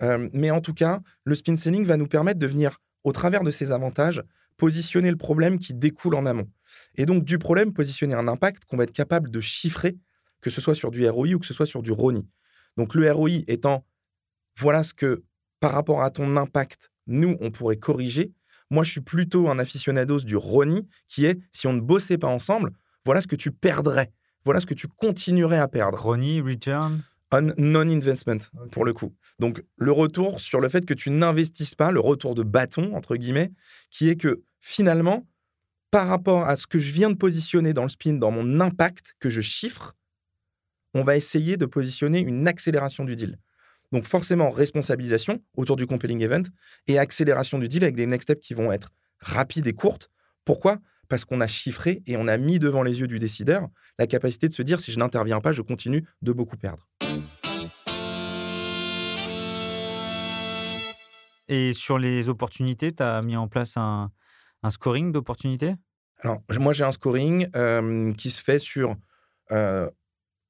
mais en tout cas, le spin selling va nous permettre de venir, au travers de ces avantages, positionner le problème qui découle en amont. Et donc du problème, positionner un impact qu'on va être capable de chiffrer que ce soit sur du ROI ou que ce soit sur du RONI. Donc le ROI étant, voilà ce que par rapport à ton impact, nous, on pourrait corriger. Moi, je suis plutôt un aficionados du RONI, qui est, si on ne bossait pas ensemble, voilà ce que tu perdrais. Voilà ce que tu continuerais à perdre. RONI, return? On non-investment, pour le coup. Donc, le retour sur le fait que tu n'investisses pas, le retour de bâton, entre guillemets, qui est que finalement, par rapport à ce que je viens de positionner dans le spin, dans mon impact que je chiffre, on va essayer de positionner une accélération du deal. Donc forcément, responsabilisation autour du compelling event et accélération du deal avec des next steps qui vont être rapides et courtes. Pourquoi? Parce qu'on a chiffré et on a mis devant les yeux du décideur la capacité de se dire si je n'interviens pas, je continue de beaucoup perdre. Et sur les opportunités, tu as mis en place un, scoring d'opportunités? Alors, moi, j'ai un scoring euh, qui se fait sur euh,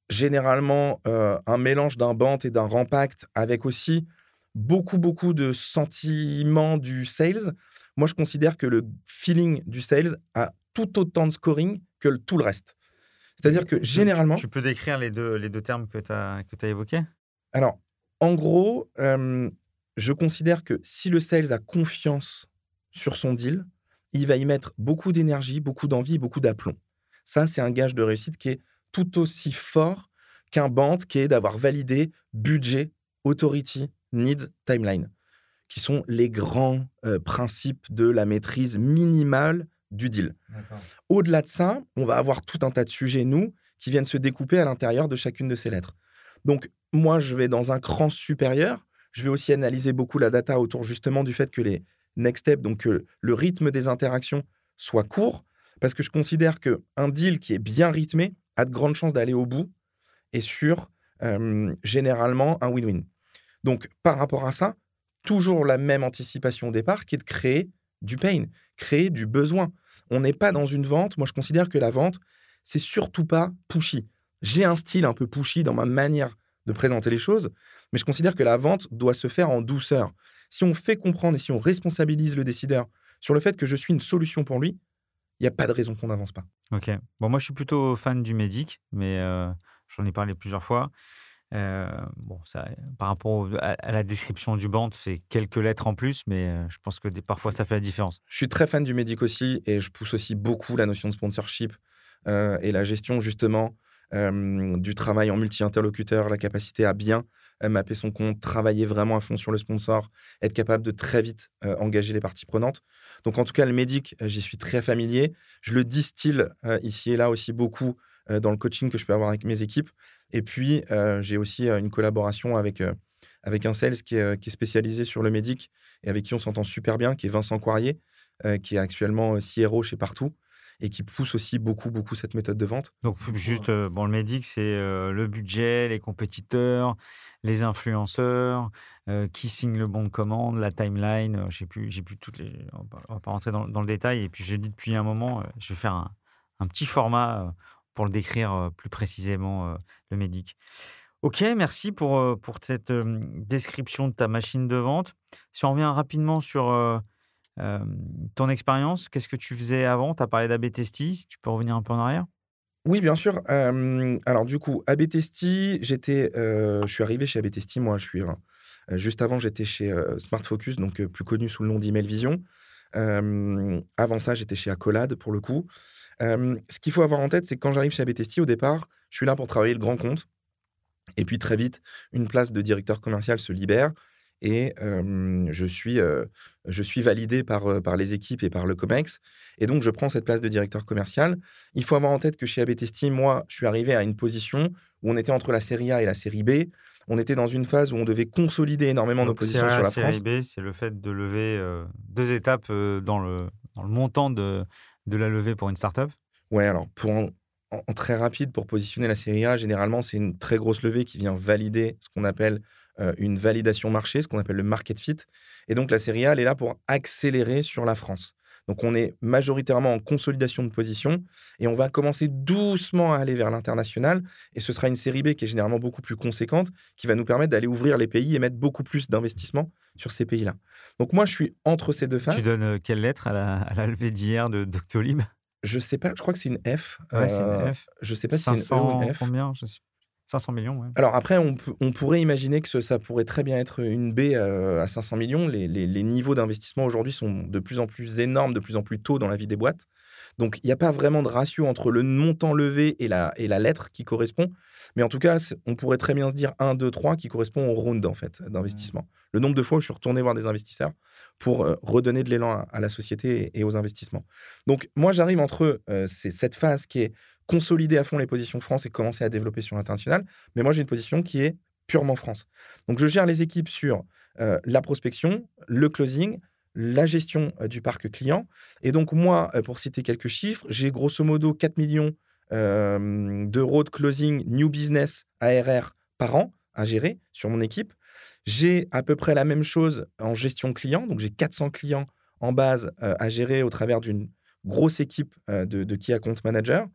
généralement euh, un mélange d'un band et d'un rampact avec aussi beaucoup, beaucoup de sentiments du sales. Moi, je considère que le feeling du sales a tout autant de scoring que tout le reste. C'est-à-dire que généralement. Tu, peux décrire les deux, les deux termes que tu as, que as évoqués? Alors, en gros, je considère que si le sales a confiance sur son deal, il va y mettre beaucoup d'énergie, beaucoup d'envie, beaucoup d'aplomb. Ça, c'est un gage de réussite qui est tout aussi fort qu'un band qui est d'avoir validé budget, authority, need, timeline, qui sont les grands euh, principes de la maîtrise minimale du deal. Au-delà de ça, on va avoir tout un tas de sujets, nous, qui viennent se découper à l'intérieur de chacune de ces lettres. Donc, moi, je vais dans un cran supérieur. Je vais aussi analyser beaucoup la data autour justement du fait que les next steps, donc que le rythme des interactions soit court, parce que je considère qu'un deal qui est bien rythmé a de grandes chances d'aller au bout et sur généralement un win-win. Donc, par rapport à ça, toujours la même anticipation au départ qui est de créer du pain, créer du besoin. On n'est pas dans une vente. Moi, je considère que la vente, c'est surtout pas pushy. J'ai un style un peu pushy dans ma manière de présenter les choses, mais je considère que la vente doit se faire en douceur. Si on fait comprendre et si on responsabilise le décideur sur le fait que je suis une solution pour lui, il n'y a pas de raison qu'on n'avance pas. Ok. Bon, moi, je suis plutôt fan du médic, mais euh, j'en ai parlé plusieurs fois. Euh, bon, ça, par rapport à, la description du band, c'est quelques lettres en plus, mais euh, je pense que parfois ça fait la différence. Je suis très fan du médic aussi, et je pousse aussi beaucoup la notion de sponsorship et la gestion justement du travail en multi-interlocuteur, la capacité à bien mapper son compte, travailler vraiment à fond sur le sponsor, être capable de très vite engager les parties prenantes. Donc en tout cas, le médic, j'y suis très familier. Je le distille ici et là aussi beaucoup dans le coaching que je peux avoir avec mes équipes. Et puis, j'ai aussi une collaboration avec, avec un sales qui est, qui est, spécialisé sur le médic et avec qui on s'entend super bien, qui est Vincent Coirier, qui est actuellement CRO chez Partout et qui pousse aussi beaucoup, beaucoup cette méthode de vente. Donc, juste, bon, le médic, c'est le budget, les compétiteurs, les influenceurs, qui signe le bon de commande, la timeline. je sais plus, j'ai plus toutes les. On va, va pas rentrer dans, dans, le détail. Et puis, j'ai dit depuis un moment, je vais faire un, un petit format pour le décrire plus précisément, le médic. Ok, merci pour, pour cette description de ta machine de vente. Si on revient rapidement sur ton expérience, qu'est-ce que tu faisais avant? Tu as parlé d'ABTST, tu peux revenir un peu en arrière oui, bien sûr. alors, du coup, ABTST, j'étais, je suis arrivé chez ABTST, moi, je suis. juste avant, j'étais chez Smart Focus, donc plus connu sous le nom d'Email Vision. avant ça, j'étais chez Accolade, pour le coup. ce qu'il faut avoir en tête, c'est que quand j'arrive chez ABTST, au départ, je suis là pour travailler le grand compte. Et puis, très vite, une place de directeur commercial se libère et je, suis, je suis validé par, par les équipes et par le COMEX. Et donc, je prends cette place de directeur commercial. Il faut avoir en tête que chez ABTST, moi, je suis arrivé à une position où on était entre la série A et la série B. On était dans une phase où on devait consolider énormément nos positions sur la série France. B, c'est le fait de lever deux étapes dans, le, dans le montant de, de la levée pour une startup? Ouais, alors pour en, en, très rapide, pour positionner la série A, généralement, c'est une très grosse levée qui vient valider ce qu'on appelle euh, une validation marché, ce qu'on appelle le market fit. Et donc, la série A, elle est là pour accélérer sur la France. Donc, on est majoritairement en consolidation de position et on va commencer doucement à aller vers l'international. Et ce sera une série B qui est généralement beaucoup plus conséquente, qui va nous permettre d'aller ouvrir les pays et mettre beaucoup plus d'investissement sur ces pays-là. Donc, moi, je suis entre ces deux phases. Tu donnes euh, quelle lettre à la, à la levée d'hier de Doctolib? Je sais pas, je crois que c'est une F. Ouais, c'est une euh, F. Je sais pas si c'est une E ou une F. Combien? Je sais 500 millions, ouais. Alors après, on, on, pourrait imaginer que ça pourrait très bien être une B euh, à 500 millions. Les, les, les niveaux d'investissement aujourd'hui sont de plus en plus énormes, de plus en plus tôt dans la vie des boîtes. Donc il n'y a pas vraiment de ratio entre le montant levé et la, et la lettre qui correspond. Mais en tout cas, on pourrait très bien se dire 1, 2, 3 qui correspond au round en fait d'investissement. Le nombre de fois où je suis retourné voir des investisseurs pour euh, redonner de l'élan à, la société et, aux investissements. Donc moi, j'arrive entre euh, cette phase qui est consolider à fond les positions France et commencer à développer sur l'international. Mais moi, j'ai une position qui est purement France. Donc, je gère les équipes sur euh, la prospection, le closing, la gestion euh, du parc client. Et donc, moi, euh, pour citer quelques chiffres, j'ai grosso modo 4 millions d'euros de closing new business ARR par an à gérer sur mon équipe. J'ai à peu près la même chose en gestion client. Donc, j'ai 400 clients en base à gérer au travers d'une grosse équipe de, de Key Account Manager.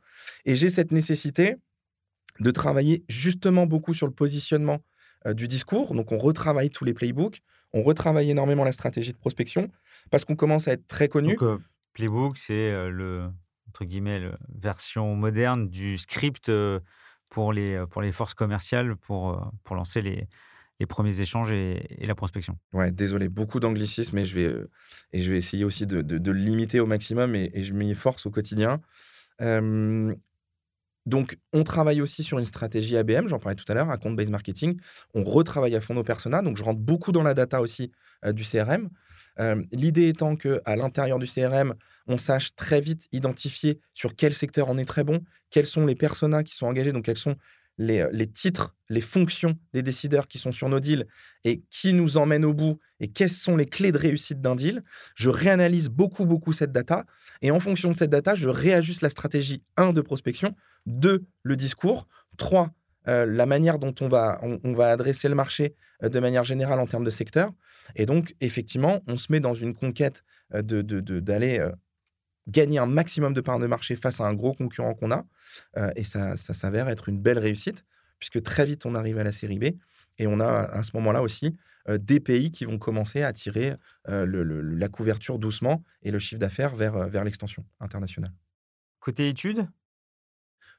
Et j'ai cette nécessité de travailler justement beaucoup sur le positionnement du discours. Donc, on retravaille tous les playbooks, on retravaille énormément la stratégie de prospection parce qu'on commence à être très connu. Donc, playbook, c'est le entre guillemets la version moderne du script pour les pour les forces commerciales pour pour lancer les les premiers échanges et, la prospection. Ouais, désolé, beaucoup d'anglicisme et je vais et je vais essayer aussi de, de, limiter au maximum et, je m'y force au quotidien donc, on travaille aussi sur une stratégie ABM, j'en parlais tout à l'heure, à compte based marketing. On retravaille à fond nos personas, donc je rentre beaucoup dans la data aussi du CRM. L'idée étant que à l'intérieur du CRM, on sache très vite identifier sur quel secteur on est très bon, quels sont les personas qui sont engagés, donc quels sont les, les, titres, les fonctions des décideurs qui sont sur nos deals et qui nous emmènent au bout et quelles sont les clés de réussite d'un deal. Je réanalyse beaucoup, beaucoup cette data et en fonction de cette data, je réajuste la stratégie 1 de prospection, 2 le discours, 3 euh, la manière dont on va, on, va adresser le marché euh, de manière générale en termes de secteur. Et donc, effectivement, on se met dans une conquête euh, de, d'aller gagner un maximum de parts de marché face à un gros concurrent qu'on a. Euh, et ça, ça s'avère être une belle réussite, puisque très vite, on arrive à la série B. Et on a à ce moment-là aussi euh, des pays qui vont commencer à tirer euh, la couverture doucement et le chiffre d'affaires vers, vers l'extension internationale. Côté études?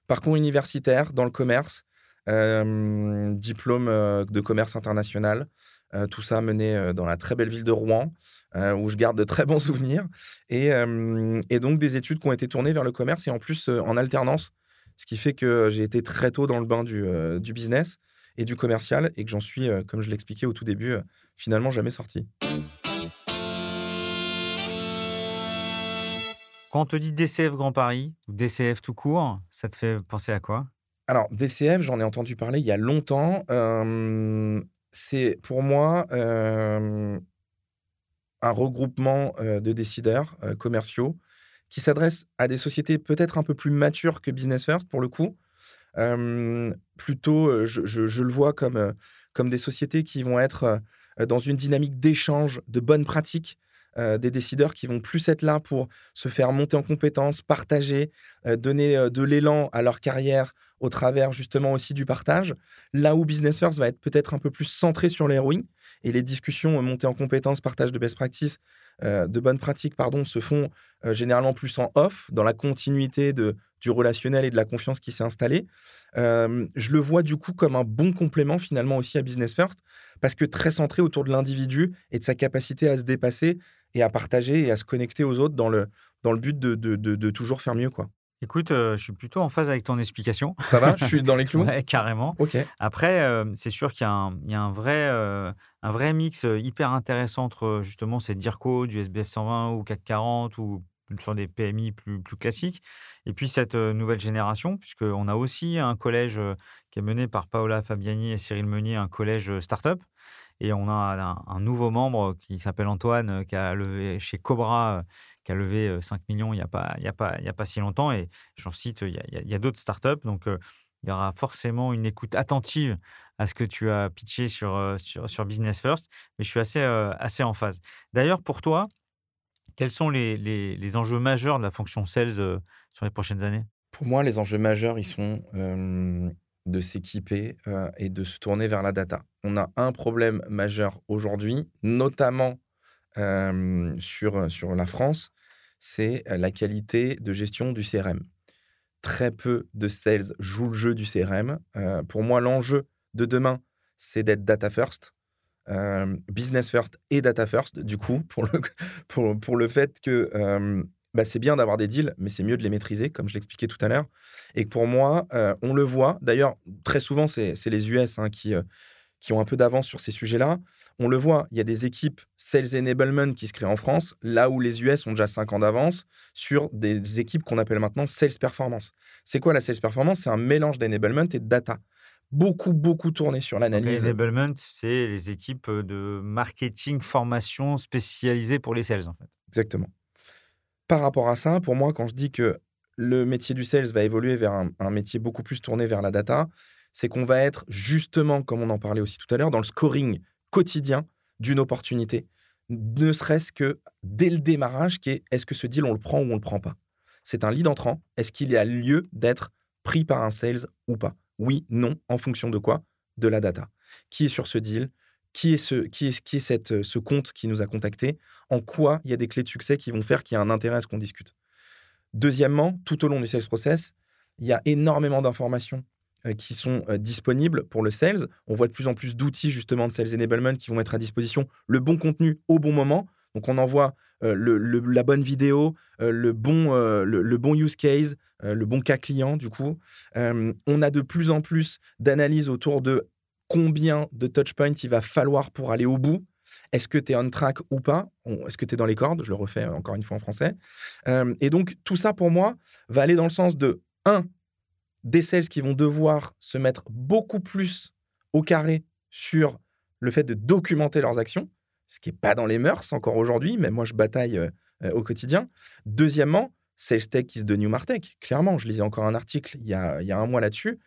Parcours universitaire dans le commerce, diplôme de commerce international, euh, tout ça mené euh, dans la très belle ville de Rouen, euh, où je garde de très bons <laughs> souvenirs. Et, donc des études qui ont été tournées vers le commerce et en plus en alternance Ce qui fait que j'ai été très tôt dans le bain du, du business et du commercial et que j'en suis, comme je l'expliquais au tout début, finalement jamais sorti. Quand on te dit DCF Grand Paris ou DCF tout court, ça te fait penser à quoi? Alors, DCF, j'en ai entendu parler il y a longtemps. Euh, c'est pour moi un regroupement de décideurs commerciaux qui s'adresse à des sociétés peut-être un peu plus matures que Business First pour le coup. Plutôt, je, le vois comme, comme des sociétés qui vont être dans une dynamique d'échange de bonnes pratiques, des décideurs qui vont plus être là pour se faire monter en compétences, partager, donner de l'élan à leur carrière au travers justement aussi du partage. Là où Business First va être peut-être un peu plus centré sur les et les discussions euh, montées en compétences, partage de best practices, euh, de bonnes pratiques, pardon, se font euh, généralement plus en off, dans la continuité de, du relationnel et de la confiance qui s'est installée. Je le vois du coup comme un bon complément finalement aussi à Business First, parce que très centré autour de l'individu et de sa capacité à se dépasser et à partager et à se connecter aux autres dans le, dans le but de, de, de- de toujours faire mieux. quoi. Écoute, euh, je suis plutôt en phase avec ton explication. <laughs> Ça va Je suis dans les clous <laughs> Ouais, carrément. Ok. Après, euh, c'est sûr qu'il y a un, il y a un vrai, euh, un vrai mix hyper intéressant entre justement ces DIRCO, du SBF 120 ou CAC 40 ou sur des PMI plus, plus classiques. Et puis cette nouvelle génération, puisqu'on a aussi un collège qui est mené par Paola Fabiani et Cyril Meunier, un collège startup. Et on a un, un nouveau membre qui s'appelle Antoine, qui a levé chez Cobra, qui a levé euh, 5 millions il n'y a, pas- a, a pas si longtemps. Et j'en cite, il y a, d'autres startups. Donc, il y aura forcément une écoute attentive à ce que tu as pitché sur, sur, sur Business First. Mais je suis assez, assez en phase. D'ailleurs, pour toi, quels sont les, les- les enjeux majeurs de la fonction sales sur les prochaines années? Pour moi, les enjeux majeurs, ils sont de s'équiper et de se tourner vers la data. On a un problème majeur aujourd'hui, notamment sur, sur la France, c'est la qualité de gestion du CRM. Très peu de sales jouent le jeu du CRM. Pour moi, l'enjeu de demain, c'est d'être data first. business first et data first, du coup, pour le, <laughs> pour, pour le fait que bah, c'est bien d'avoir des deals, mais c'est mieux de les maîtriser, comme je l'expliquais tout à l'heure. Et pour moi, on le voit, d'ailleurs, très souvent, c'est les US hein, qui, qui ont un peu d'avance sur ces sujets-là. On le voit, il y a des équipes Sales Enablement qui se créent en France, là où les US ont déjà 5 ans d'avance sur des équipes qu'on appelle maintenant Sales Performance. C'est quoi la Sales Performance? C'est un mélange d'enablement et de data. Beaucoup, beaucoup tourné sur l'analyse. L'enablement, c'est les équipes de marketing, formation spécialisées pour les sales, en fait. Exactement. Par rapport à ça, pour moi, quand je dis que le métier du sales va évoluer vers un, un métier beaucoup plus tourné vers la data, c'est qu'on va être justement, comme on en parlait aussi tout à l'heure, dans le scoring quotidien d'une opportunité, ne serait-ce que dès le démarrage, qui est est-ce que ce deal, on le prend ou on le prend pas? C'est un lead entrant. Est-ce qu'il y a lieu d'être pris par un sales ou pas? Oui, non, en fonction de quoi? De la data. Qui est sur ce deal? Qui est, ce, qui est, qui est cette, ce compte qui nous a contacté En quoi il y a des clés de succès qui vont faire qu'il y a un intérêt à ce qu'on discute? Deuxièmement, tout au long du sales process, il y a énormément d'informations euh, qui sont euh, disponibles pour le sales. On voit de plus en plus d'outils justement de sales enablement qui vont mettre à disposition le bon contenu au bon moment. Donc on envoie euh, la bonne vidéo, euh, le, bon, euh, use case, euh, le bon cas client du coup. Euh, on a de plus en plus d'analyses autour de combien de touchpoints il va falloir pour aller au bout. Est-ce que tu es on track ou pas? Est-ce que tu es dans les cordes? Je le refais euh, encore une fois en français. Euh, et donc, tout ça, pour moi, va aller dans le sens de, un, des sales qui vont devoir se mettre beaucoup plus au carré sur le fait de documenter leurs actions, ce qui n'est pas dans les mœurs encore aujourd'hui, mais moi, je bataille euh, au quotidien. Deuxièmement, Sales Tech is the new Martech. Clairement, je lisais encore un article il y a, un mois là-dessus.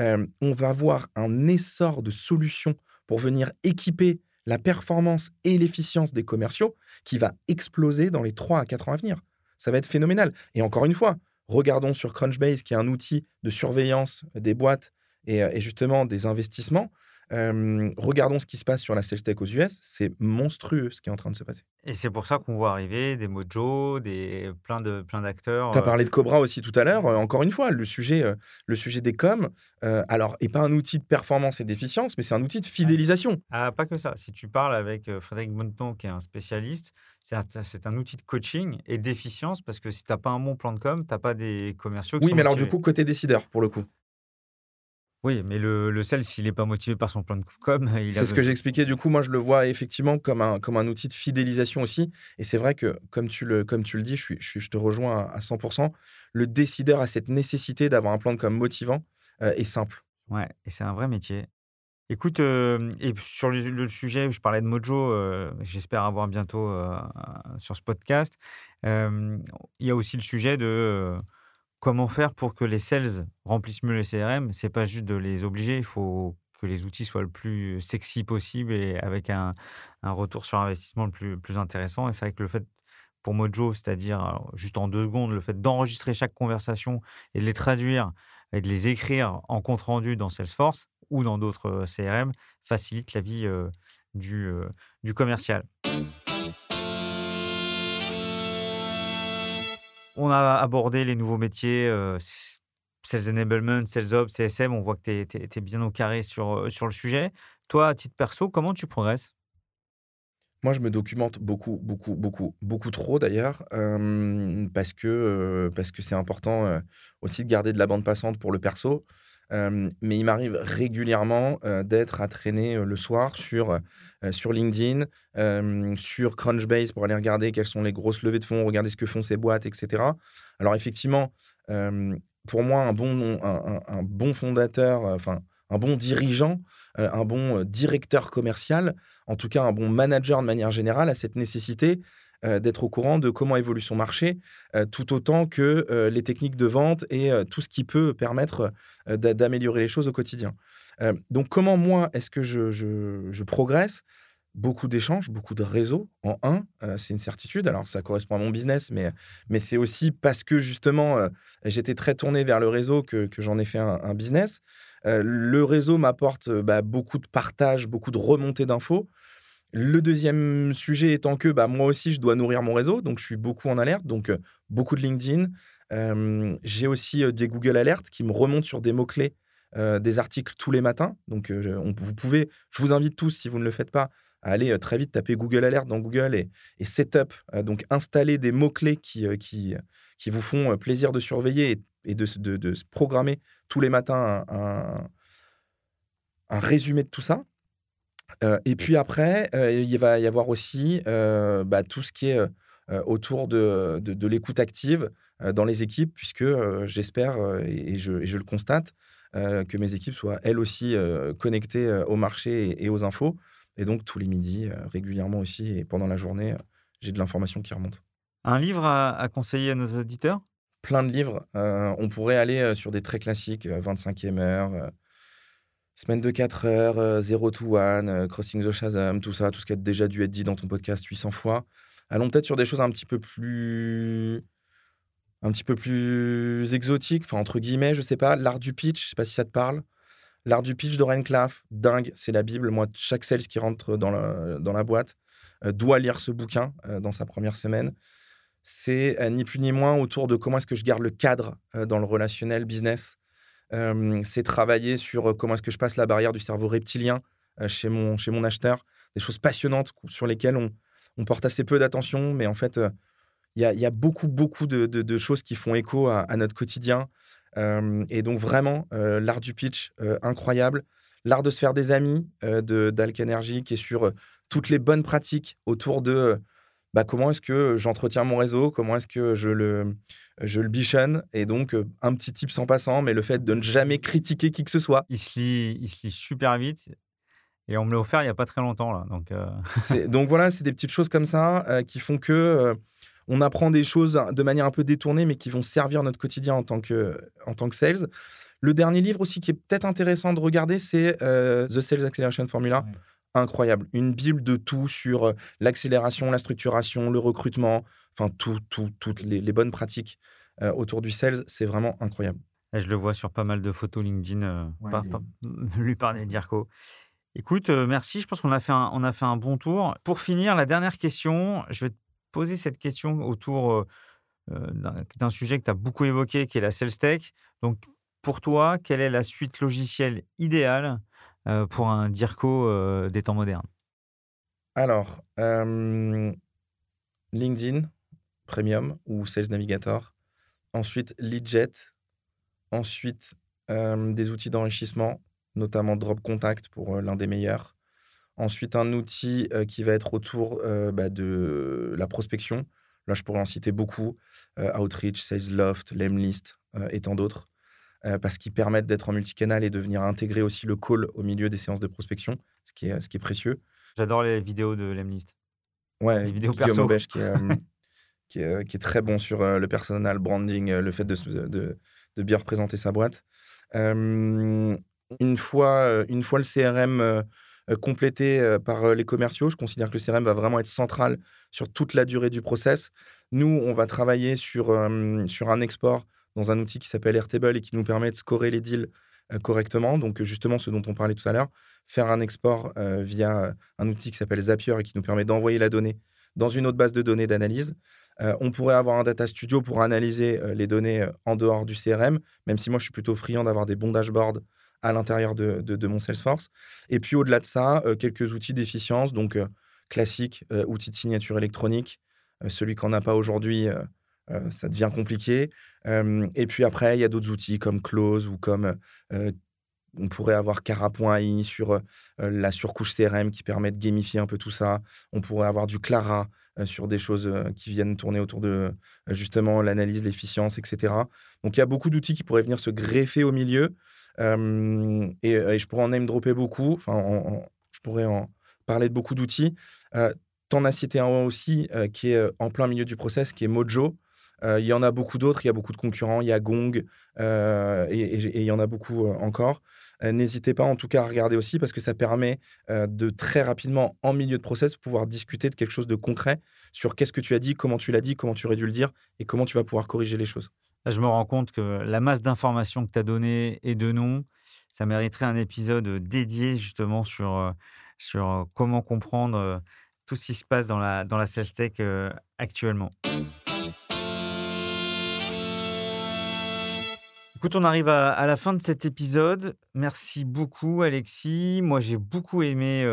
Euh, on va voir un essor de solutions pour venir équiper la performance et l'efficience des commerciaux qui va exploser dans les 3 à 4 ans à venir. Ça va être phénoménal. Et encore une fois, regardons sur Crunchbase, qui est un outil de surveillance des boîtes et, euh, justement des investissements. Regardons ce qui se passe sur la sales tech aux US. C'est monstrueux ce qui est en train de se passer. Et c'est pour ça qu'on voit arriver des Mojo, des, plein, de, plein d'acteurs. Tu as parlé de Cobra aussi tout à l'heure. encore une fois, le sujet, le sujet des coms, alors, n'est pas un outil de performance et d'efficience, mais c'est un outil de fidélisation. Ah, pas que ça. Si tu parles avec Frédéric Bonneton, qui est un spécialiste, c'est un, c'est un outil de coaching et d'efficience parce que si tu n'as pas un bon plan de com, tu n'as pas des commerciaux qui Oui, mais alors du coup, côté décideur, pour le coup. Oui, mais le, le sel, s'il n'est pas motivé par son plan de com, <laughs> il C'est ce que j'expliquais. Du coup, moi, je le vois effectivement comme un, comme un outil de fidélisation aussi. Et c'est vrai que, comme tu le, comme tu le dis, je, suis, je, te rejoins à, 100%. Le décideur a cette nécessité d'avoir un plan de com motivant euh, et simple. Ouais, et c'est un vrai métier. Écoute, euh, et sur le, sujet où je parlais de Mojo, euh, j'espère avoir bientôt sur ce podcast, il y a aussi le sujet de comment faire pour que les sales remplissent mieux les CRM C'est pas juste de les obliger, il faut que les outils soient le plus sexy possible et avec un, retour sur investissement le plus, intéressant. Et c'est vrai que le fait pour Mojo, c'est-à-dire juste en deux secondes, le fait d'enregistrer chaque conversation et de les traduire et de les écrire en compte rendu dans Salesforce ou dans d'autres CRM facilite la vie du, du commercial. On a abordé les nouveaux métiers, Sales Enablement, Sales Ops, CSM. On voit que tu es, bien au carré sur, sur le sujet. Toi, à titre perso, comment tu progresses? Moi, je me documente beaucoup, beaucoup, beaucoup, beaucoup trop d'ailleurs, parce que parce que c'est important aussi de garder de la bande passante pour le perso. Mais il m'arrive régulièrement d'être à traîner le soir sur, sur LinkedIn, sur Crunchbase pour aller regarder quelles sont les grosses levées de fonds, regarder ce que font ces boîtes, etc. Alors effectivement, pour moi, un bon, un, bon fondateur, enfin un bon dirigeant, un bon directeur commercial, en tout cas un bon manager de manière générale, a cette nécessité d'être au courant de comment évolue son marché, tout autant que les techniques de vente et tout ce qui peut permettre d'améliorer les choses au quotidien. donc comment moi est-ce que je, progresse? Beaucoup d'échanges, beaucoup de réseaux en un, c'est une certitude. Alors ça correspond à mon business, mais, mais c'est aussi parce que justement j'étais très tourné vers le réseau que, j'en ai fait un, business. le réseau m'apporte bah, beaucoup de partage, beaucoup de remontées d'infos. Le deuxième sujet étant que bah, moi aussi, je dois nourrir mon réseau, donc je suis beaucoup en alerte, donc beaucoup de LinkedIn. j'ai aussi des Google Alerts qui me remontent sur des mots-clés, des articles tous les matins. Donc vous pouvez, je vous invite tous, si vous ne le faites pas, à aller très vite taper Google Alert dans Google et, et setup, donc installer des mots-clés qui, qui, qui vous font plaisir de surveiller et, de, de, de, se programmer tous les matins un, un résumé de tout ça et puis après, il va y avoir aussi bah, tout ce qui est autour de, de, l'écoute active dans les équipes, puisque j'espère et, je, le constate que mes équipes soient elles aussi connectées au marché et, aux infos. Et donc tous les midis, régulièrement aussi, et pendant la journée, j'ai de l'information qui remonte. Un livre à, à, conseiller à nos auditeurs? Plein de livres. on pourrait aller sur des très classiques, 25e heure Semaine de 4 heures, 0 euh, to 1, euh, Crossing the Shazam, tout ça, tout ce qui a déjà dû être dit dans ton podcast 800 fois. Allons peut-être sur des choses un petit peu plus un petit peu plus exotiques, enfin entre guillemets, je sais pas, l'art du pitch, je sais pas si ça te parle. L'art du pitch d'Oren Claff, dingue, c'est la Bible. Moi, chaque sales qui rentre dans la, boîte euh, doit lire ce bouquin dans sa première semaine. C'est ni plus ni moins autour de comment est-ce que je garde le cadre dans le relationnel business c'est travailler sur comment est-ce que je passe la barrière du cerveau reptilien chez, mon, chez mon acheteur. Des choses passionnantes sur lesquelles on, on porte assez peu d'attention, mais en fait, il y, a, y, a, beaucoup, beaucoup de, de, choses qui font écho à, notre quotidien. et donc, vraiment, l'art du pitch, incroyable. L'art de se faire des amis de d'Alc Energy, qui est sur toutes les bonnes pratiques autour de bah, comment est-ce que j'entretiens mon réseau, comment est-ce que je le, je le bichonne. Et donc, un petit tip sans passant, mais le fait de ne jamais critiquer qui que ce soit. Il se lit, il se lit super vite. Et on me l'a offert il n'y a pas très longtemps. Là, donc, <laughs> donc voilà, c'est des petites choses comme ça qui font que on apprend des choses de manière un peu détournée, mais qui vont servir notre quotidien en tant que, en tant que sales. Le dernier livre aussi qui est peut-être intéressant de regarder, c'est The Sales Acceleration Formula. Incroyable. Une bible de tout sur l'accélération, la structuration, le recrutement, enfin, tout, tout, toutes les, bonnes pratiques euh, autour du sales, c'est vraiment incroyable. je le vois sur pas mal de photos LinkedIn, euh, <laughs> lui parler d'Irko. Écoute, euh, merci. Je pense qu'on a, fait un, on a fait un bon tour. Pour finir, la dernière question, je vais te poser cette question autour euh, d'un- sujet que tu as beaucoup évoqué, qui est la sales tech. Donc, pour toi, quelle est la suite logicielle idéale pour un DIRCO des temps modernes? Alors, LinkedIn Premium ou Sales Navigator. Ensuite, Leadjet. Ensuite, euh, des outils d'enrichissement, notamment Drop Contact pour euh, l'un des meilleurs. Ensuite, un outil euh, qui va être autour bah, de la prospection. Là, je pourrais en citer beaucoup. Outreach, SalesLoft, Lemlist et tant d'autres. parce qu'ils permettent d'être en multicanal et de venir intégrer aussi le call au milieu des séances de prospection, ce qui est, ce qui est précieux. J'adore les vidéos de Lemlist. Ouais, Les vidéos Guillaume perso. Aubèche qui est, <laughs> qui, est, euh, qui est très bon sur euh, le personal branding, euh, le fait de, bien représenter sa boîte. Une, fois, une fois le CRM complété par les commerciaux, je considère que le CRM va vraiment être central sur toute la durée du process. Nous, on va travailler sur, sur un export dans un outil qui s'appelle Airtable et qui nous permet de scorer les deals correctement. Donc, justement, ce dont on parlait tout à l'heure, faire un export via un outil qui s'appelle Zapier et qui nous permet d'envoyer la donnée dans une autre base de données d'analyse. Euh, on pourrait avoir un data studio pour analyser euh, les données euh, en dehors du CRM, même si moi je suis plutôt friand d'avoir des bons dashboards à l'intérieur de, de- mon Salesforce. Et puis au-delà de ça, quelques outils d'efficience, donc classique, euh, outils de signature électronique. Celui qu'on n'a pas aujourd'hui, ça devient compliqué. Et puis après, il y a d'autres outils comme Close ou comme on pourrait avoir Cara.ai sur la surcouche CRM qui permet de gamifier un peu tout ça. On pourrait avoir du Clara sur des choses euh, qui viennent tourner autour de euh, justement l'analyse, l'efficience, etc. Donc il y a beaucoup d'outils qui pourraient venir se greffer au milieu. Euh, et, je pourrais en name dropper beaucoup. Enfin, en- en- je pourrais en parler de beaucoup d'outils. Euh, T'en as cité un aussi euh, qui est euh, en plein milieu du process, qui est Mojo. Euh, Il y en a beaucoup d'autres. Il y a beaucoup de concurrents. Il y a Gong euh, et, il y en a beaucoup euh, encore. Euh, N'hésitez pas en tout cas à regarder aussi parce que ça permet euh, de très rapidement, en milieu de process, pouvoir discuter de quelque chose de concret sur qu'est-ce que tu as dit, comment tu l'as dit, comment tu aurais dû le dire et comment tu vas pouvoir corriger les choses. Je me rends compte que la masse d'informations que tu as données et de noms, ça mériterait un épisode dédié justement sur, euh, sur euh, comment comprendre euh, tout ce qui se passe dans la, dans la tech euh, actuellement. Écoute, on arrive à, la fin de cet épisode. Merci beaucoup, Alexis. Moi, j'ai beaucoup aimé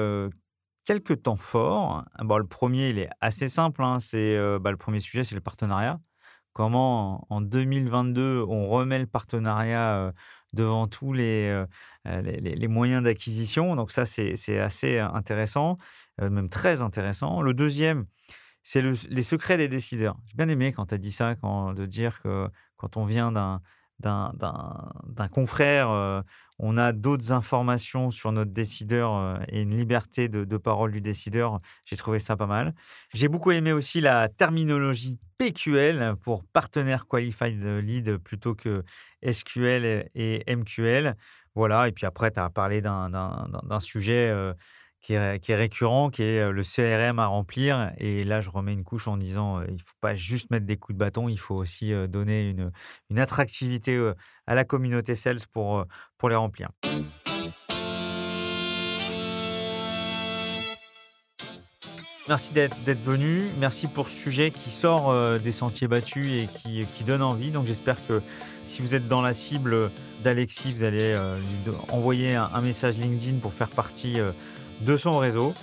quelques temps forts. Bon, le premier, il est assez simple. hein. C'est bah, le premier sujet, c'est le partenariat. Comment en en 2022 on remet le partenariat devant tous les, euh, les, les- moyens d'acquisition? Donc ça, c'est assez intéressant, euh, même très intéressant. Le deuxième, c'est le- les secrets des décideurs. J'ai bien aimé quand tu as dit ça, de dire que quand on vient d'un d'un- confrère, euh, on a d'autres informations sur notre décideur euh, et une liberté de, de parole du décideur. J'ai trouvé ça pas mal. J'ai beaucoup aimé aussi la terminologie PQL pour Partner Qualified Lead plutôt que SQL et MQL. Voilà, et puis après, tu as parlé d'un sujet euh, qui, est, récurrent, qui est le CRM à remplir. Et là, je remets une couche en disant, il ne faut pas juste mettre des coups de bâton, il faut aussi donner une, attractivité à la communauté sales pour, pour les remplir. Merci d'être venu. Merci pour ce sujet qui sort des sentiers battus et qui, donne envie. Donc j'espère que si vous êtes dans la cible d'Alexis, vous allez lui envoyer un message LinkedIn pour faire partie de son réseau.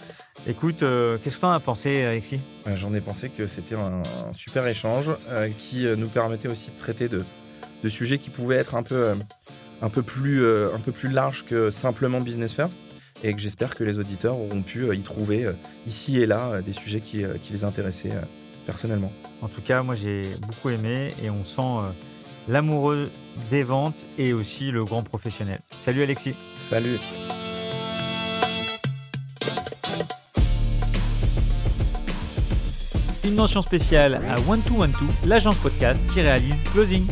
Écoute, euh, qu'est-ce que tu en as pensé, Alexis? Euh, J'en ai pensé que c'était un, un super échange euh, qui nous permettait aussi de traiter de, de sujets qui pouvaient être un peu, euh, un peu, plus, un peu plus larges que simplement Business First et que j'espère que les auditeurs auront pu y trouver ici et là des sujets qui, qui les intéressaient personnellement. En tout cas, moi j'ai beaucoup aimé et on sent l'amoureux des ventes et aussi le grand professionnel. Salut Alexis. Salut Une mention spéciale à One212, l'agence podcast qui réalise Closing.